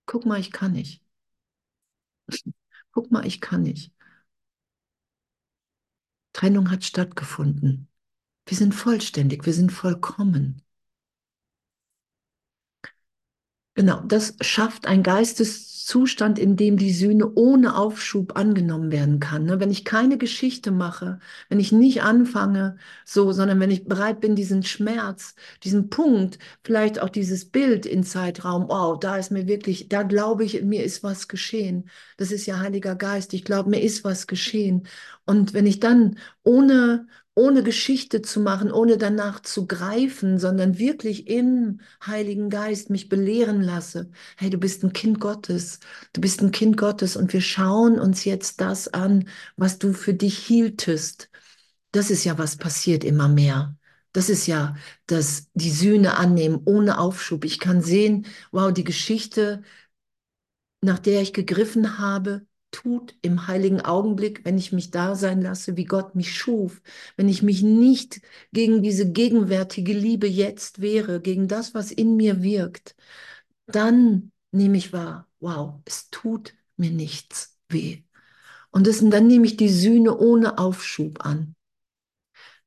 Guck mal, ich kann nicht. Guck mal, ich kann nicht. Trennung hat stattgefunden. Wir sind vollständig, wir sind vollkommen. Genau, das schafft ein Geisteszustand, in dem die Sühne ohne Aufschub angenommen werden kann. Ne? Wenn ich keine Geschichte mache, wenn ich nicht anfange, so, sondern wenn ich bereit bin, diesen Schmerz, diesen Punkt, vielleicht auch dieses Bild in Zeitraum, oh, da ist mir wirklich, da glaube ich, mir ist was geschehen. Das ist ja Heiliger Geist. Ich glaube, mir ist was geschehen. Und wenn ich dann ohne ohne Geschichte zu machen, ohne danach zu greifen, sondern wirklich im Heiligen Geist mich belehren lasse. Hey, du bist ein Kind Gottes, du bist ein Kind Gottes und wir schauen uns jetzt das an, was du für dich hieltest. Das ist ja, was passiert immer mehr. Das ist ja das, die Sühne annehmen ohne Aufschub. Ich kann sehen, wow, die Geschichte, nach der ich gegriffen habe, tut im heiligen Augenblick, wenn ich mich da sein lasse, wie Gott mich schuf, wenn ich mich nicht gegen diese gegenwärtige Liebe jetzt wehre, gegen das, was in mir wirkt, dann nehme ich wahr, wow, es tut mir nichts weh. Und das, dann nehme ich die Sühne ohne Aufschub an.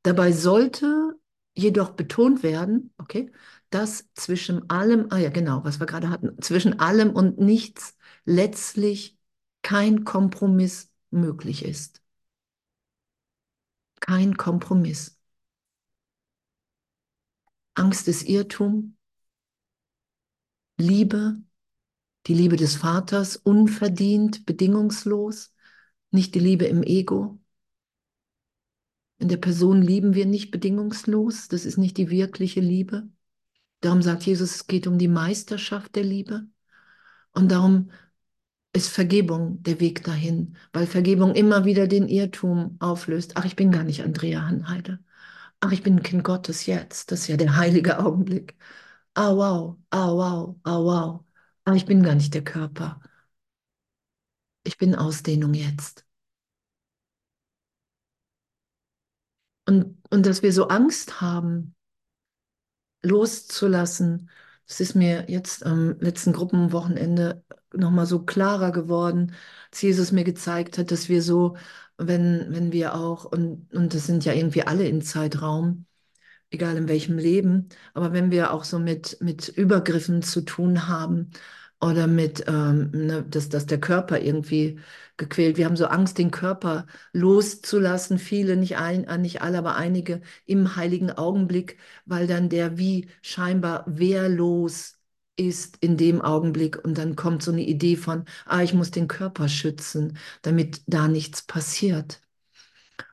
Dabei sollte jedoch betont werden, okay, dass zwischen allem, ah ja, genau, was wir gerade hatten, zwischen allem und nichts letztlich kein Kompromiss möglich ist. Kein Kompromiss. Angst ist Irrtum. Liebe, die Liebe des Vaters, unverdient, bedingungslos, nicht die Liebe im Ego. In der Person lieben wir nicht bedingungslos, das ist nicht die wirkliche Liebe. Darum sagt Jesus, es geht um die Meisterschaft der Liebe. Und darum ist Vergebung der Weg dahin, weil Vergebung immer wieder den Irrtum auflöst. Ach, ich bin gar nicht Andrea Hanheide. Ach, ich bin ein Kind Gottes jetzt. Das ist ja der heilige Augenblick. Ah, wow, ah, wow, ah, wow. Ah, ich bin gar nicht der Körper. Ich bin Ausdehnung jetzt. Und, und dass wir so Angst haben, loszulassen, das ist mir jetzt am letzten Gruppenwochenende nochmal so klarer geworden, als Jesus mir gezeigt hat, dass wir so, wenn, wenn wir auch, und, und das sind ja irgendwie alle im Zeitraum, egal in welchem Leben, aber wenn wir auch so mit, mit Übergriffen zu tun haben oder mit, ähm, ne, dass, dass der Körper irgendwie gequält. Wir haben so Angst, den Körper loszulassen. Viele, nicht, ein, äh, nicht alle, aber einige im heiligen Augenblick, weil dann der wie scheinbar wehrlos ist in dem Augenblick und dann kommt so eine Idee von, ah, ich muss den Körper schützen, damit da nichts passiert.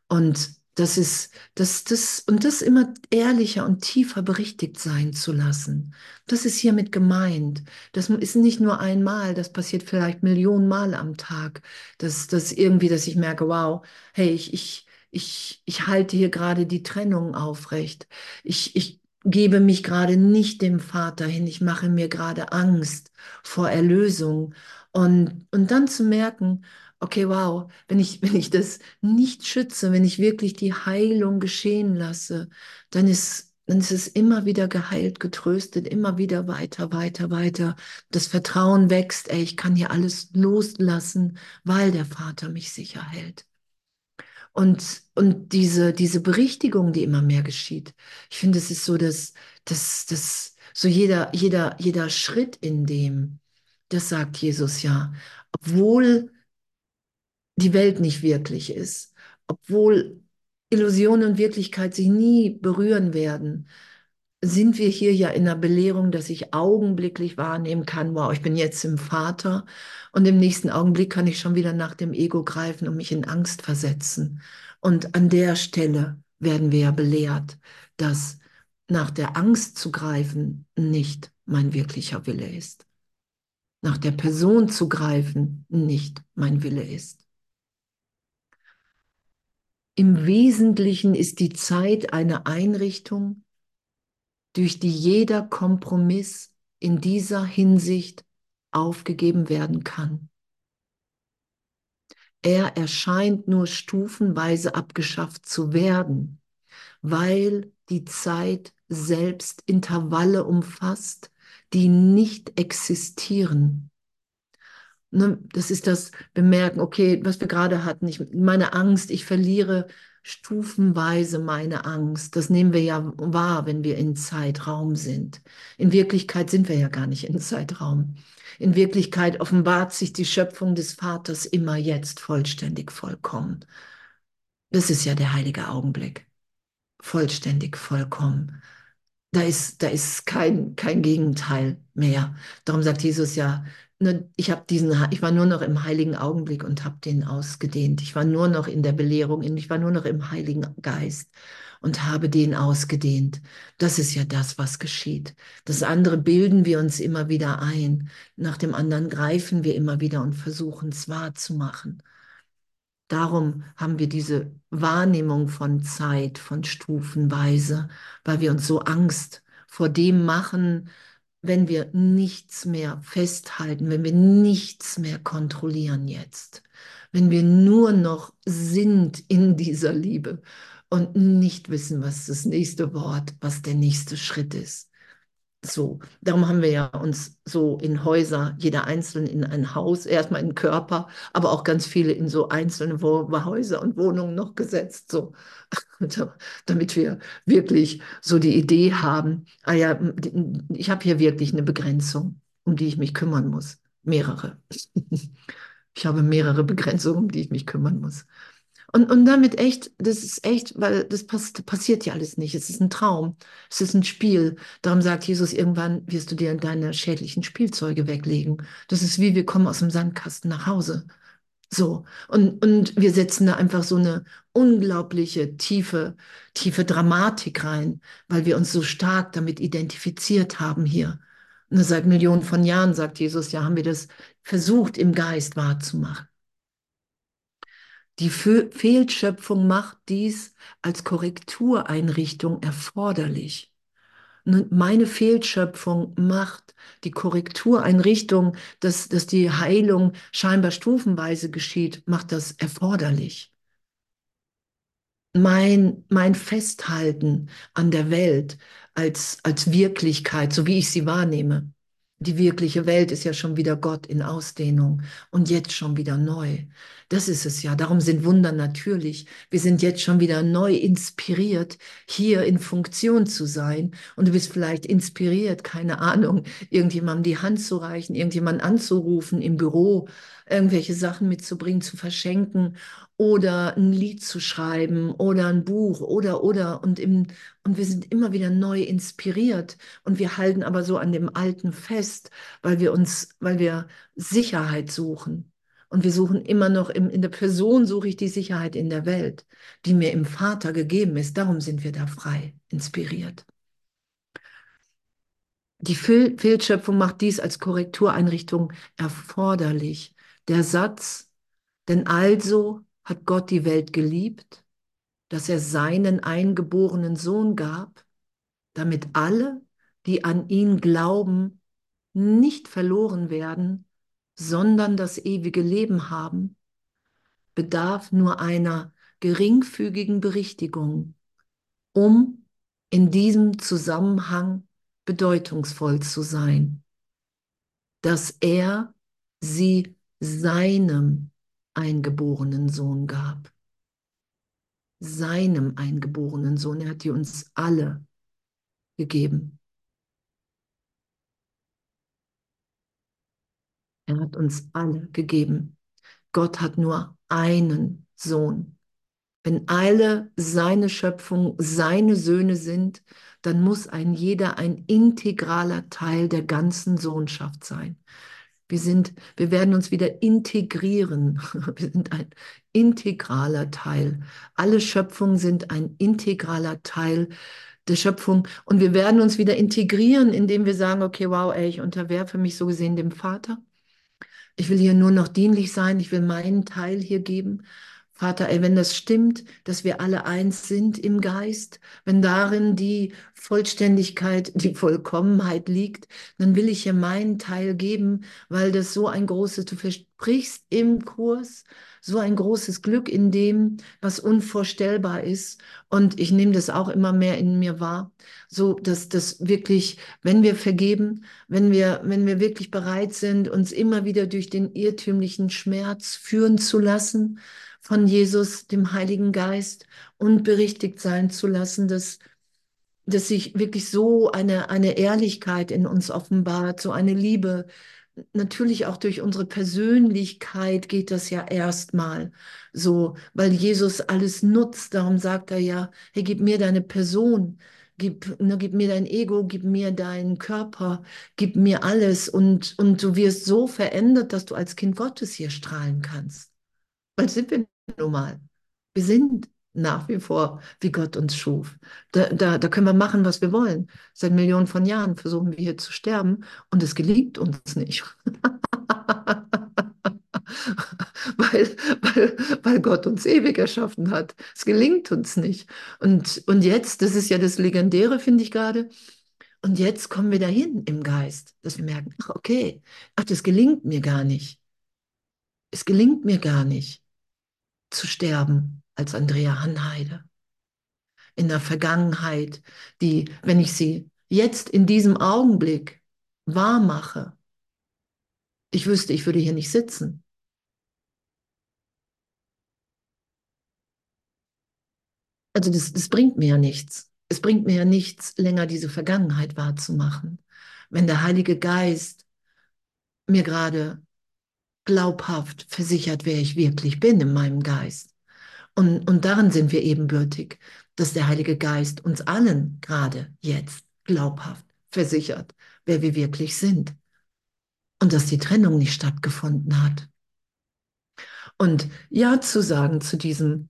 Und das ist, das, das, und das immer ehrlicher und tiefer berichtigt sein zu lassen. Das ist hiermit gemeint. Das ist nicht nur einmal, das passiert vielleicht Millionen Mal am Tag. Das, das irgendwie, dass ich merke, wow, hey, ich, ich, ich, ich halte hier gerade die Trennung aufrecht. Ich, ich gebe mich gerade nicht dem Vater hin, ich mache mir gerade Angst vor Erlösung. Und, und dann zu merken, okay, wow, wenn ich, wenn ich das nicht schütze, wenn ich wirklich die Heilung geschehen lasse, dann ist, dann ist es immer wieder geheilt, getröstet, immer wieder weiter, weiter, weiter. Das Vertrauen wächst, ey, ich kann hier alles loslassen, weil der Vater mich sicher hält. Und, und diese, diese Berichtigung, die immer mehr geschieht, ich finde, es ist so, dass, dass, dass so jeder, jeder, jeder Schritt in dem, das sagt Jesus ja, obwohl die Welt nicht wirklich ist, obwohl Illusion und Wirklichkeit sich nie berühren werden, sind wir hier ja in einer Belehrung, dass ich augenblicklich wahrnehmen kann, wow, ich bin jetzt im Vater und im nächsten Augenblick kann ich schon wieder nach dem Ego greifen und mich in Angst versetzen. Und an der Stelle werden wir ja belehrt, dass nach der Angst zu greifen nicht mein wirklicher Wille ist. Nach der Person zu greifen nicht mein Wille ist. Im Wesentlichen ist die Zeit eine Einrichtung, durch die jeder Kompromiss in dieser Hinsicht aufgegeben werden kann. Er erscheint nur stufenweise abgeschafft zu werden, weil die Zeit selbst Intervalle umfasst, die nicht existieren. Ne, das ist das Bemerken, okay, was wir gerade hatten, ich, meine Angst, ich verliere stufenweise meine Angst. Das nehmen wir ja wahr, wenn wir in Zeitraum sind. In Wirklichkeit sind wir ja gar nicht in Zeitraum. In Wirklichkeit offenbart sich die Schöpfung des Vaters immer jetzt vollständig, vollkommen. Das ist ja der heilige Augenblick. Vollständig, vollkommen. Da ist, da ist kein, kein Gegenteil mehr. Darum sagt Jesus ja, Ne, ich habe diesen, ich war nur noch im heiligen Augenblick und habe den ausgedehnt. Ich war nur noch in der Belehrung, ich war nur noch im Heiligen Geist und habe den ausgedehnt. Das ist ja das, was geschieht. Das andere bilden wir uns immer wieder ein. Nach dem anderen greifen wir immer wieder und versuchen es wahrzumachen. Darum haben wir diese Wahrnehmung von Zeit, von Stufenweise, weil wir uns so Angst vor dem machen, wenn wir nichts mehr festhalten, wenn wir nichts mehr kontrollieren jetzt, wenn wir nur noch sind in dieser Liebe und nicht wissen, was das nächste Wort, was der nächste Schritt ist. So, darum haben wir ja uns so in Häuser, jeder einzeln in ein Haus, erstmal in Körper, aber auch ganz viele in so einzelne Häuser und Wohnungen noch gesetzt, so, damit wir wirklich so die Idee haben, ah ja, ich habe hier wirklich eine Begrenzung, um die ich mich kümmern muss. Mehrere. Ich habe mehrere Begrenzungen, um die ich mich kümmern muss. Und, und damit echt, das ist echt, weil das pass passiert ja alles nicht. Es ist ein Traum, es ist ein Spiel. Darum sagt Jesus, irgendwann wirst du dir deine schädlichen Spielzeuge weglegen. Das ist wie wir kommen aus dem Sandkasten nach Hause. So. Und, und wir setzen da einfach so eine unglaubliche tiefe, tiefe Dramatik rein, weil wir uns so stark damit identifiziert haben hier. Und seit Millionen von Jahren, sagt Jesus, ja, haben wir das versucht, im Geist wahrzumachen. Die Fehlschöpfung macht dies als Korrektureinrichtung erforderlich. Und meine Fehlschöpfung macht die Korrektureinrichtung, dass, dass die Heilung scheinbar stufenweise geschieht, macht das erforderlich. Mein, mein Festhalten an der Welt als, als Wirklichkeit, so wie ich sie wahrnehme, die wirkliche Welt ist ja schon wieder Gott in Ausdehnung und jetzt schon wieder neu. Das ist es ja. Darum sind Wunder natürlich. Wir sind jetzt schon wieder neu inspiriert, hier in Funktion zu sein. Und du bist vielleicht inspiriert, keine Ahnung, irgendjemandem die Hand zu reichen, irgendjemanden anzurufen im Büro, irgendwelche Sachen mitzubringen, zu verschenken oder ein Lied zu schreiben oder ein Buch oder oder und im und wir sind immer wieder neu inspiriert und wir halten aber so an dem Alten fest, weil wir uns, weil wir Sicherheit suchen. Und wir suchen immer noch im, in der Person suche ich die Sicherheit in der Welt, die mir im Vater gegeben ist. Darum sind wir da frei, inspiriert. Die Fehlschöpfung macht dies als Korrektureinrichtung erforderlich. Der Satz, denn also hat Gott die Welt geliebt, dass er seinen eingeborenen Sohn gab, damit alle, die an ihn glauben, nicht verloren werden, sondern das ewige Leben haben, bedarf nur einer geringfügigen Berichtigung, um in diesem Zusammenhang bedeutungsvoll zu sein, dass er sie seinem eingeborenen Sohn gab. Seinem eingeborenen Sohn. Er hat die uns alle gegeben. Er hat uns alle gegeben. Gott hat nur einen Sohn. Wenn alle seine Schöpfung seine Söhne sind, dann muss ein jeder ein integraler Teil der ganzen Sohnschaft sein. Wir sind, wir werden uns wieder integrieren. Wir sind ein integraler Teil. Alle Schöpfungen sind ein integraler Teil der Schöpfung. Und wir werden uns wieder integrieren, indem wir sagen, okay, wow, ey, ich unterwerfe mich so gesehen dem Vater. Ich will hier nur noch dienlich sein. Ich will meinen Teil hier geben. Vater, ey, wenn das stimmt, dass wir alle eins sind im Geist, wenn darin die Vollständigkeit, die Vollkommenheit liegt, dann will ich hier meinen Teil geben, weil das so ein großes, du versprichst im Kurs, so ein großes Glück in dem, was unvorstellbar ist. Und ich nehme das auch immer mehr in mir wahr, so dass das wirklich, wenn wir vergeben, wenn wir, wenn wir wirklich bereit sind, uns immer wieder durch den irrtümlichen Schmerz führen zu lassen, von Jesus, dem Heiligen Geist und berichtigt sein zu lassen, dass, dass sich wirklich so eine, eine Ehrlichkeit in uns offenbart, so eine Liebe. Natürlich auch durch unsere Persönlichkeit geht das ja erstmal so, weil Jesus alles nutzt. Darum sagt er ja, hey, gib mir deine Person, gib, ne, gib mir dein Ego, gib mir deinen Körper, gib mir alles und, und du wirst so verändert, dass du als Kind Gottes hier strahlen kannst. Weil sind wir nun mal. Wir sind nach wie vor, wie Gott uns schuf. Da, da, da können wir machen, was wir wollen. Seit Millionen von Jahren versuchen wir hier zu sterben und es gelingt uns nicht. weil, weil, weil Gott uns ewig erschaffen hat. Es gelingt uns nicht. Und, und jetzt, das ist ja das Legendäre, finde ich gerade, und jetzt kommen wir dahin im Geist, dass wir merken, ach okay, ach, das gelingt mir gar nicht. Es gelingt mir gar nicht zu sterben als Andrea Hanheide. In der Vergangenheit, die, wenn ich sie jetzt in diesem Augenblick wahr mache, ich wüsste, ich würde hier nicht sitzen. Also das, das bringt mir ja nichts. Es bringt mir ja nichts, länger diese Vergangenheit wahrzumachen. Wenn der Heilige Geist mir gerade glaubhaft versichert, wer ich wirklich bin in meinem Geist. Und, und darin sind wir ebenbürtig, dass der Heilige Geist uns allen gerade jetzt glaubhaft versichert, wer wir wirklich sind. Und dass die Trennung nicht stattgefunden hat. Und ja zu sagen zu diesem,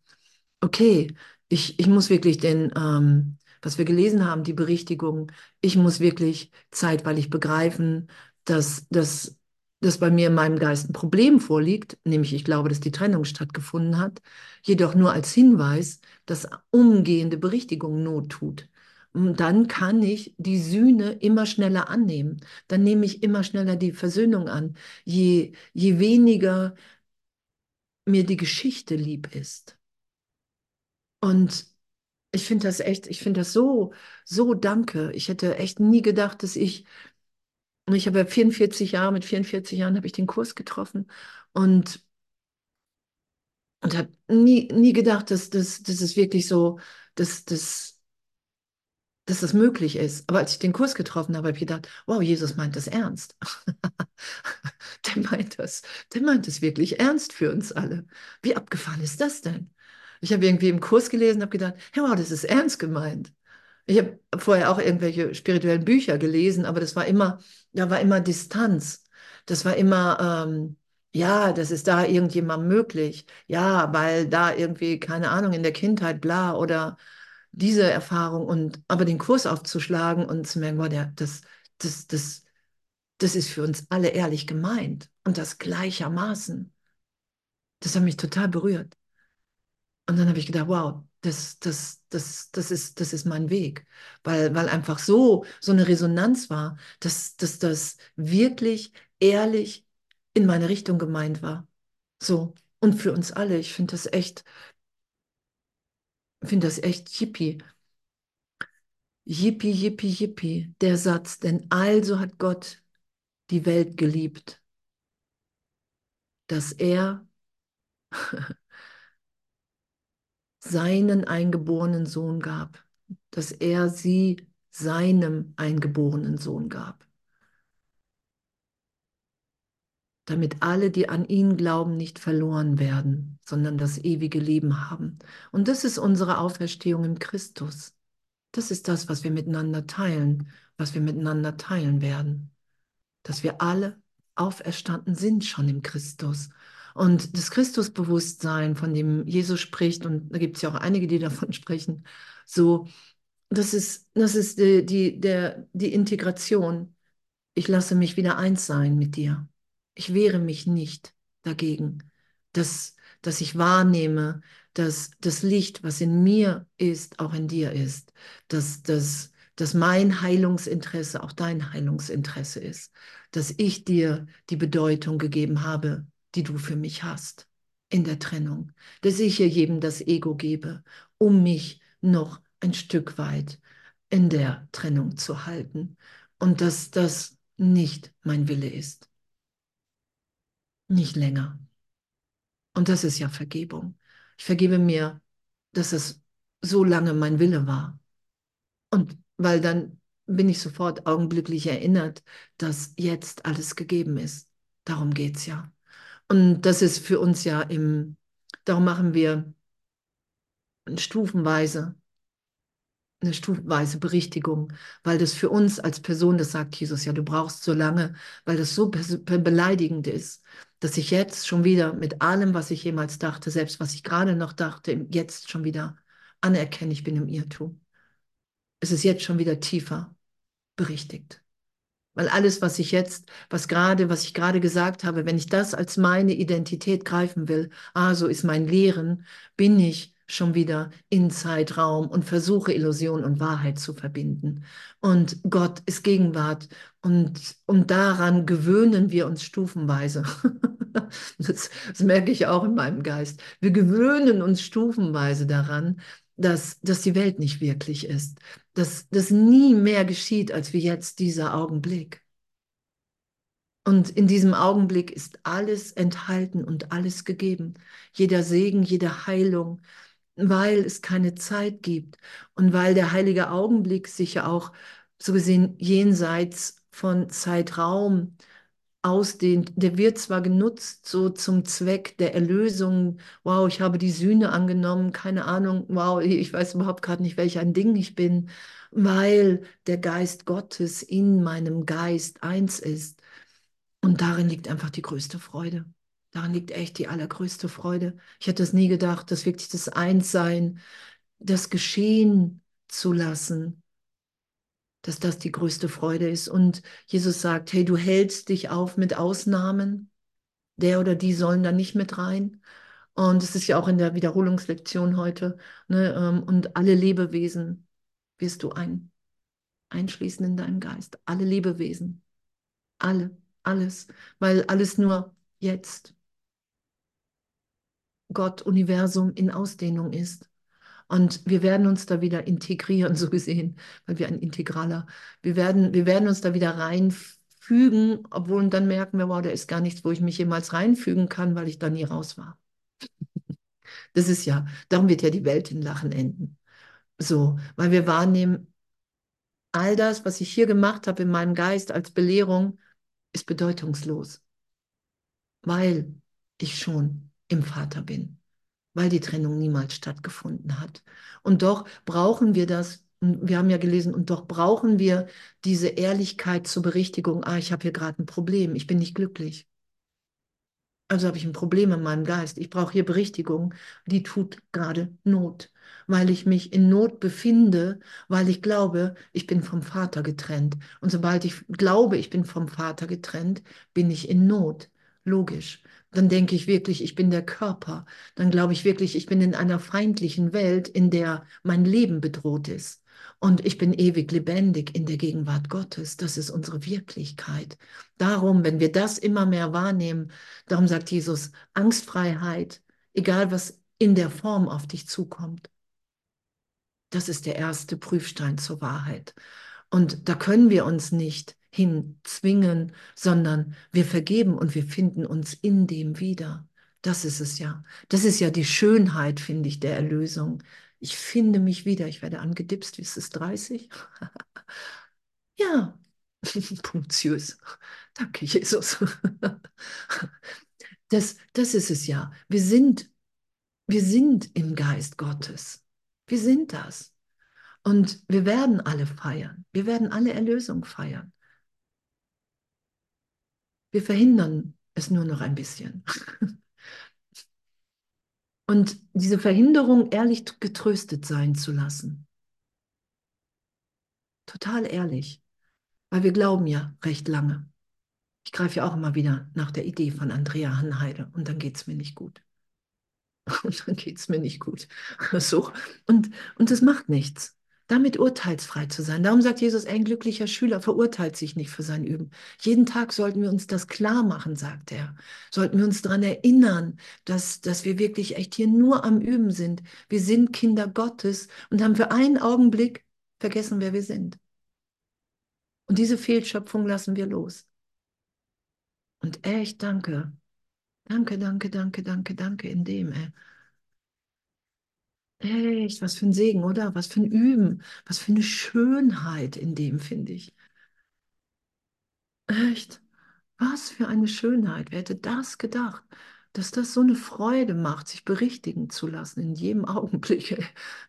okay, ich, ich muss wirklich den, ähm, was wir gelesen haben, die Berichtigung, ich muss wirklich zeitweilig begreifen, dass, dass dass bei mir in meinem Geist ein Problem vorliegt, nämlich ich glaube, dass die Trennung stattgefunden hat, jedoch nur als Hinweis, dass umgehende Berichtigung Not tut. Und dann kann ich die Sühne immer schneller annehmen. Dann nehme ich immer schneller die Versöhnung an. Je, je weniger mir die Geschichte lieb ist. Und ich finde das echt, ich finde das so, so danke. Ich hätte echt nie gedacht, dass ich ich habe ja 44 Jahre, mit 44 Jahren habe ich den Kurs getroffen und, und habe nie, nie gedacht, dass, dass, dass es wirklich so, dass, dass, dass das möglich ist. Aber als ich den Kurs getroffen habe, habe ich gedacht, wow, Jesus meint das ernst. der meint das, der meint es wirklich ernst für uns alle. Wie abgefahren ist das denn? Ich habe irgendwie im Kurs gelesen, habe gedacht, hey, wow, das ist ernst gemeint. Ich habe vorher auch irgendwelche spirituellen Bücher gelesen, aber das war immer, da war immer Distanz. Das war immer, ähm, ja, das ist da irgendjemand möglich. Ja, weil da irgendwie, keine Ahnung, in der Kindheit, bla, oder diese Erfahrung und aber den Kurs aufzuschlagen und zu merken, wow, der, das, das, das, das ist für uns alle ehrlich gemeint und das gleichermaßen. Das hat mich total berührt. Und dann habe ich gedacht, wow, das, das, das, das, ist, das ist mein Weg, weil, weil einfach so, so eine Resonanz war, dass, dass das wirklich ehrlich in meine Richtung gemeint war. So, und für uns alle. Ich finde das echt, finde das echt yippie. Yippie, yippie, yippie, der Satz, denn also hat Gott die Welt geliebt, dass er seinen eingeborenen Sohn gab, dass er sie seinem eingeborenen Sohn gab. Damit alle, die an ihn glauben, nicht verloren werden, sondern das ewige Leben haben. Und das ist unsere Auferstehung in Christus. Das ist das, was wir miteinander teilen, was wir miteinander teilen werden. Dass wir alle auferstanden sind schon im Christus. Und das Christusbewusstsein, von dem Jesus spricht, und da gibt es ja auch einige, die davon sprechen, so, das ist, das ist die, die, der, die Integration. Ich lasse mich wieder eins sein mit dir. Ich wehre mich nicht dagegen, dass, dass ich wahrnehme, dass das Licht, was in mir ist, auch in dir ist. Dass, dass, dass mein Heilungsinteresse auch dein Heilungsinteresse ist. Dass ich dir die Bedeutung gegeben habe, die du für mich hast in der Trennung. Dass ich hier jedem das Ego gebe, um mich noch ein Stück weit in der Trennung zu halten. Und dass das nicht mein Wille ist. Nicht länger. Und das ist ja Vergebung. Ich vergebe mir, dass es so lange mein Wille war. Und weil dann bin ich sofort augenblicklich erinnert, dass jetzt alles gegeben ist. Darum geht es ja. Und das ist für uns ja im, darum machen wir stufenweise eine stufenweise Berichtigung, weil das für uns als Person, das sagt Jesus ja, du brauchst so lange, weil das so beleidigend ist, dass ich jetzt schon wieder mit allem, was ich jemals dachte, selbst was ich gerade noch dachte, jetzt schon wieder anerkenne, ich bin im Irrtum. Es ist jetzt schon wieder tiefer berichtigt. Weil alles, was ich jetzt, was gerade, was ich gerade gesagt habe, wenn ich das als meine Identität greifen will, ah, so ist mein Lehren, bin ich schon wieder in Zeitraum und versuche Illusion und Wahrheit zu verbinden. Und Gott ist Gegenwart und, und daran gewöhnen wir uns stufenweise. das, das merke ich auch in meinem Geist. Wir gewöhnen uns stufenweise daran, dass, dass die Welt nicht wirklich ist, dass das nie mehr geschieht, als wie jetzt dieser Augenblick. Und in diesem Augenblick ist alles enthalten und alles gegeben. Jeder Segen, jede Heilung, weil es keine Zeit gibt und weil der heilige Augenblick sich ja auch so gesehen jenseits von Zeitraum ausdehnt. Der wird zwar genutzt so zum Zweck der Erlösung, wow, ich habe die Sühne angenommen, keine Ahnung, wow, ich weiß überhaupt gerade nicht, welch ein Ding ich bin, weil der Geist Gottes in meinem Geist eins ist. Und darin liegt einfach die größte Freude. Daran liegt echt die allergrößte Freude. Ich hätte es nie gedacht, dass wirklich das Einssein, das Geschehen zu lassen, dass das die größte Freude ist. Und Jesus sagt, hey, du hältst dich auf mit Ausnahmen. Der oder die sollen da nicht mit rein. Und es ist ja auch in der Wiederholungslektion heute. Ne, ähm, und alle Lebewesen wirst du ein, einschließen in deinen Geist. Alle Lebewesen. Alle, alles. Weil alles nur jetzt Gott, Universum in Ausdehnung ist. Und wir werden uns da wieder integrieren, so gesehen, weil wir ein Integraler, wir werden, wir werden uns da wieder reinfügen, obwohl dann merken wir, wow, da ist gar nichts, wo ich mich jemals reinfügen kann, weil ich da nie raus war. Das ist ja, darum wird ja die Welt in Lachen enden. So, weil wir wahrnehmen, all das, was ich hier gemacht habe in meinem Geist als Belehrung, ist bedeutungslos, weil ich schon im Vater bin, weil die Trennung niemals stattgefunden hat. Und doch brauchen wir das, wir haben ja gelesen, und doch brauchen wir diese Ehrlichkeit zur Berichtigung, ah, ich habe hier gerade ein Problem, ich bin nicht glücklich. Also habe ich ein Problem in meinem Geist. Ich brauche hier Berichtigung, die tut gerade Not, weil ich mich in Not befinde, weil ich glaube, ich bin vom Vater getrennt. Und sobald ich glaube, ich bin vom Vater getrennt, bin ich in Not. Logisch dann denke ich wirklich, ich bin der Körper. Dann glaube ich wirklich, ich bin in einer feindlichen Welt, in der mein Leben bedroht ist. Und ich bin ewig lebendig in der Gegenwart Gottes. Das ist unsere Wirklichkeit. Darum, wenn wir das immer mehr wahrnehmen, darum sagt Jesus, Angstfreiheit, egal was in der Form auf dich zukommt. Das ist der erste Prüfstein zur Wahrheit. Und da können wir uns nicht hinzwingen, sondern wir vergeben und wir finden uns in dem wieder. Das ist es ja. Das ist ja die Schönheit, finde ich, der Erlösung. Ich finde mich wieder. Ich werde angedipst. Wie ist es 30? ja, punktiös. Danke, Jesus. das, das ist es ja. Wir sind, wir sind im Geist Gottes. Wir sind das. Und wir werden alle feiern. Wir werden alle Erlösung feiern. Wir verhindern es nur noch ein bisschen. Und diese Verhinderung ehrlich getröstet sein zu lassen. Total ehrlich. Weil wir glauben ja recht lange. Ich greife ja auch immer wieder nach der Idee von Andrea Hanheide und dann geht es mir nicht gut. Und dann geht es mir nicht gut. So. Und, und macht nichts damit urteilsfrei zu sein. Darum sagt Jesus, ein glücklicher Schüler verurteilt sich nicht für sein Üben. Jeden Tag sollten wir uns das klar machen, sagt er. Sollten wir uns daran erinnern, dass, dass wir wirklich echt hier nur am Üben sind. Wir sind Kinder Gottes und haben für einen Augenblick vergessen, wer wir sind. Und diese Fehlschöpfung lassen wir los. Und echt danke. Danke, danke, danke, danke, danke in dem, ey. Echt, was für ein Segen, oder? Was für ein Üben, was für eine Schönheit in dem, finde ich. Echt, was für eine Schönheit. Wer hätte das gedacht, dass das so eine Freude macht, sich berichtigen zu lassen in jedem Augenblick,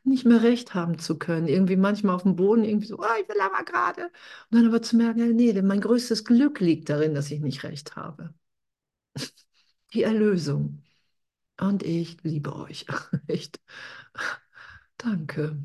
nicht mehr recht haben zu können. Irgendwie manchmal auf dem Boden, irgendwie so, oh, ich will aber gerade. Und dann aber zu merken, nee, mein größtes Glück liegt darin, dass ich nicht recht habe. Die Erlösung. Und ich liebe euch. Echt. Danke.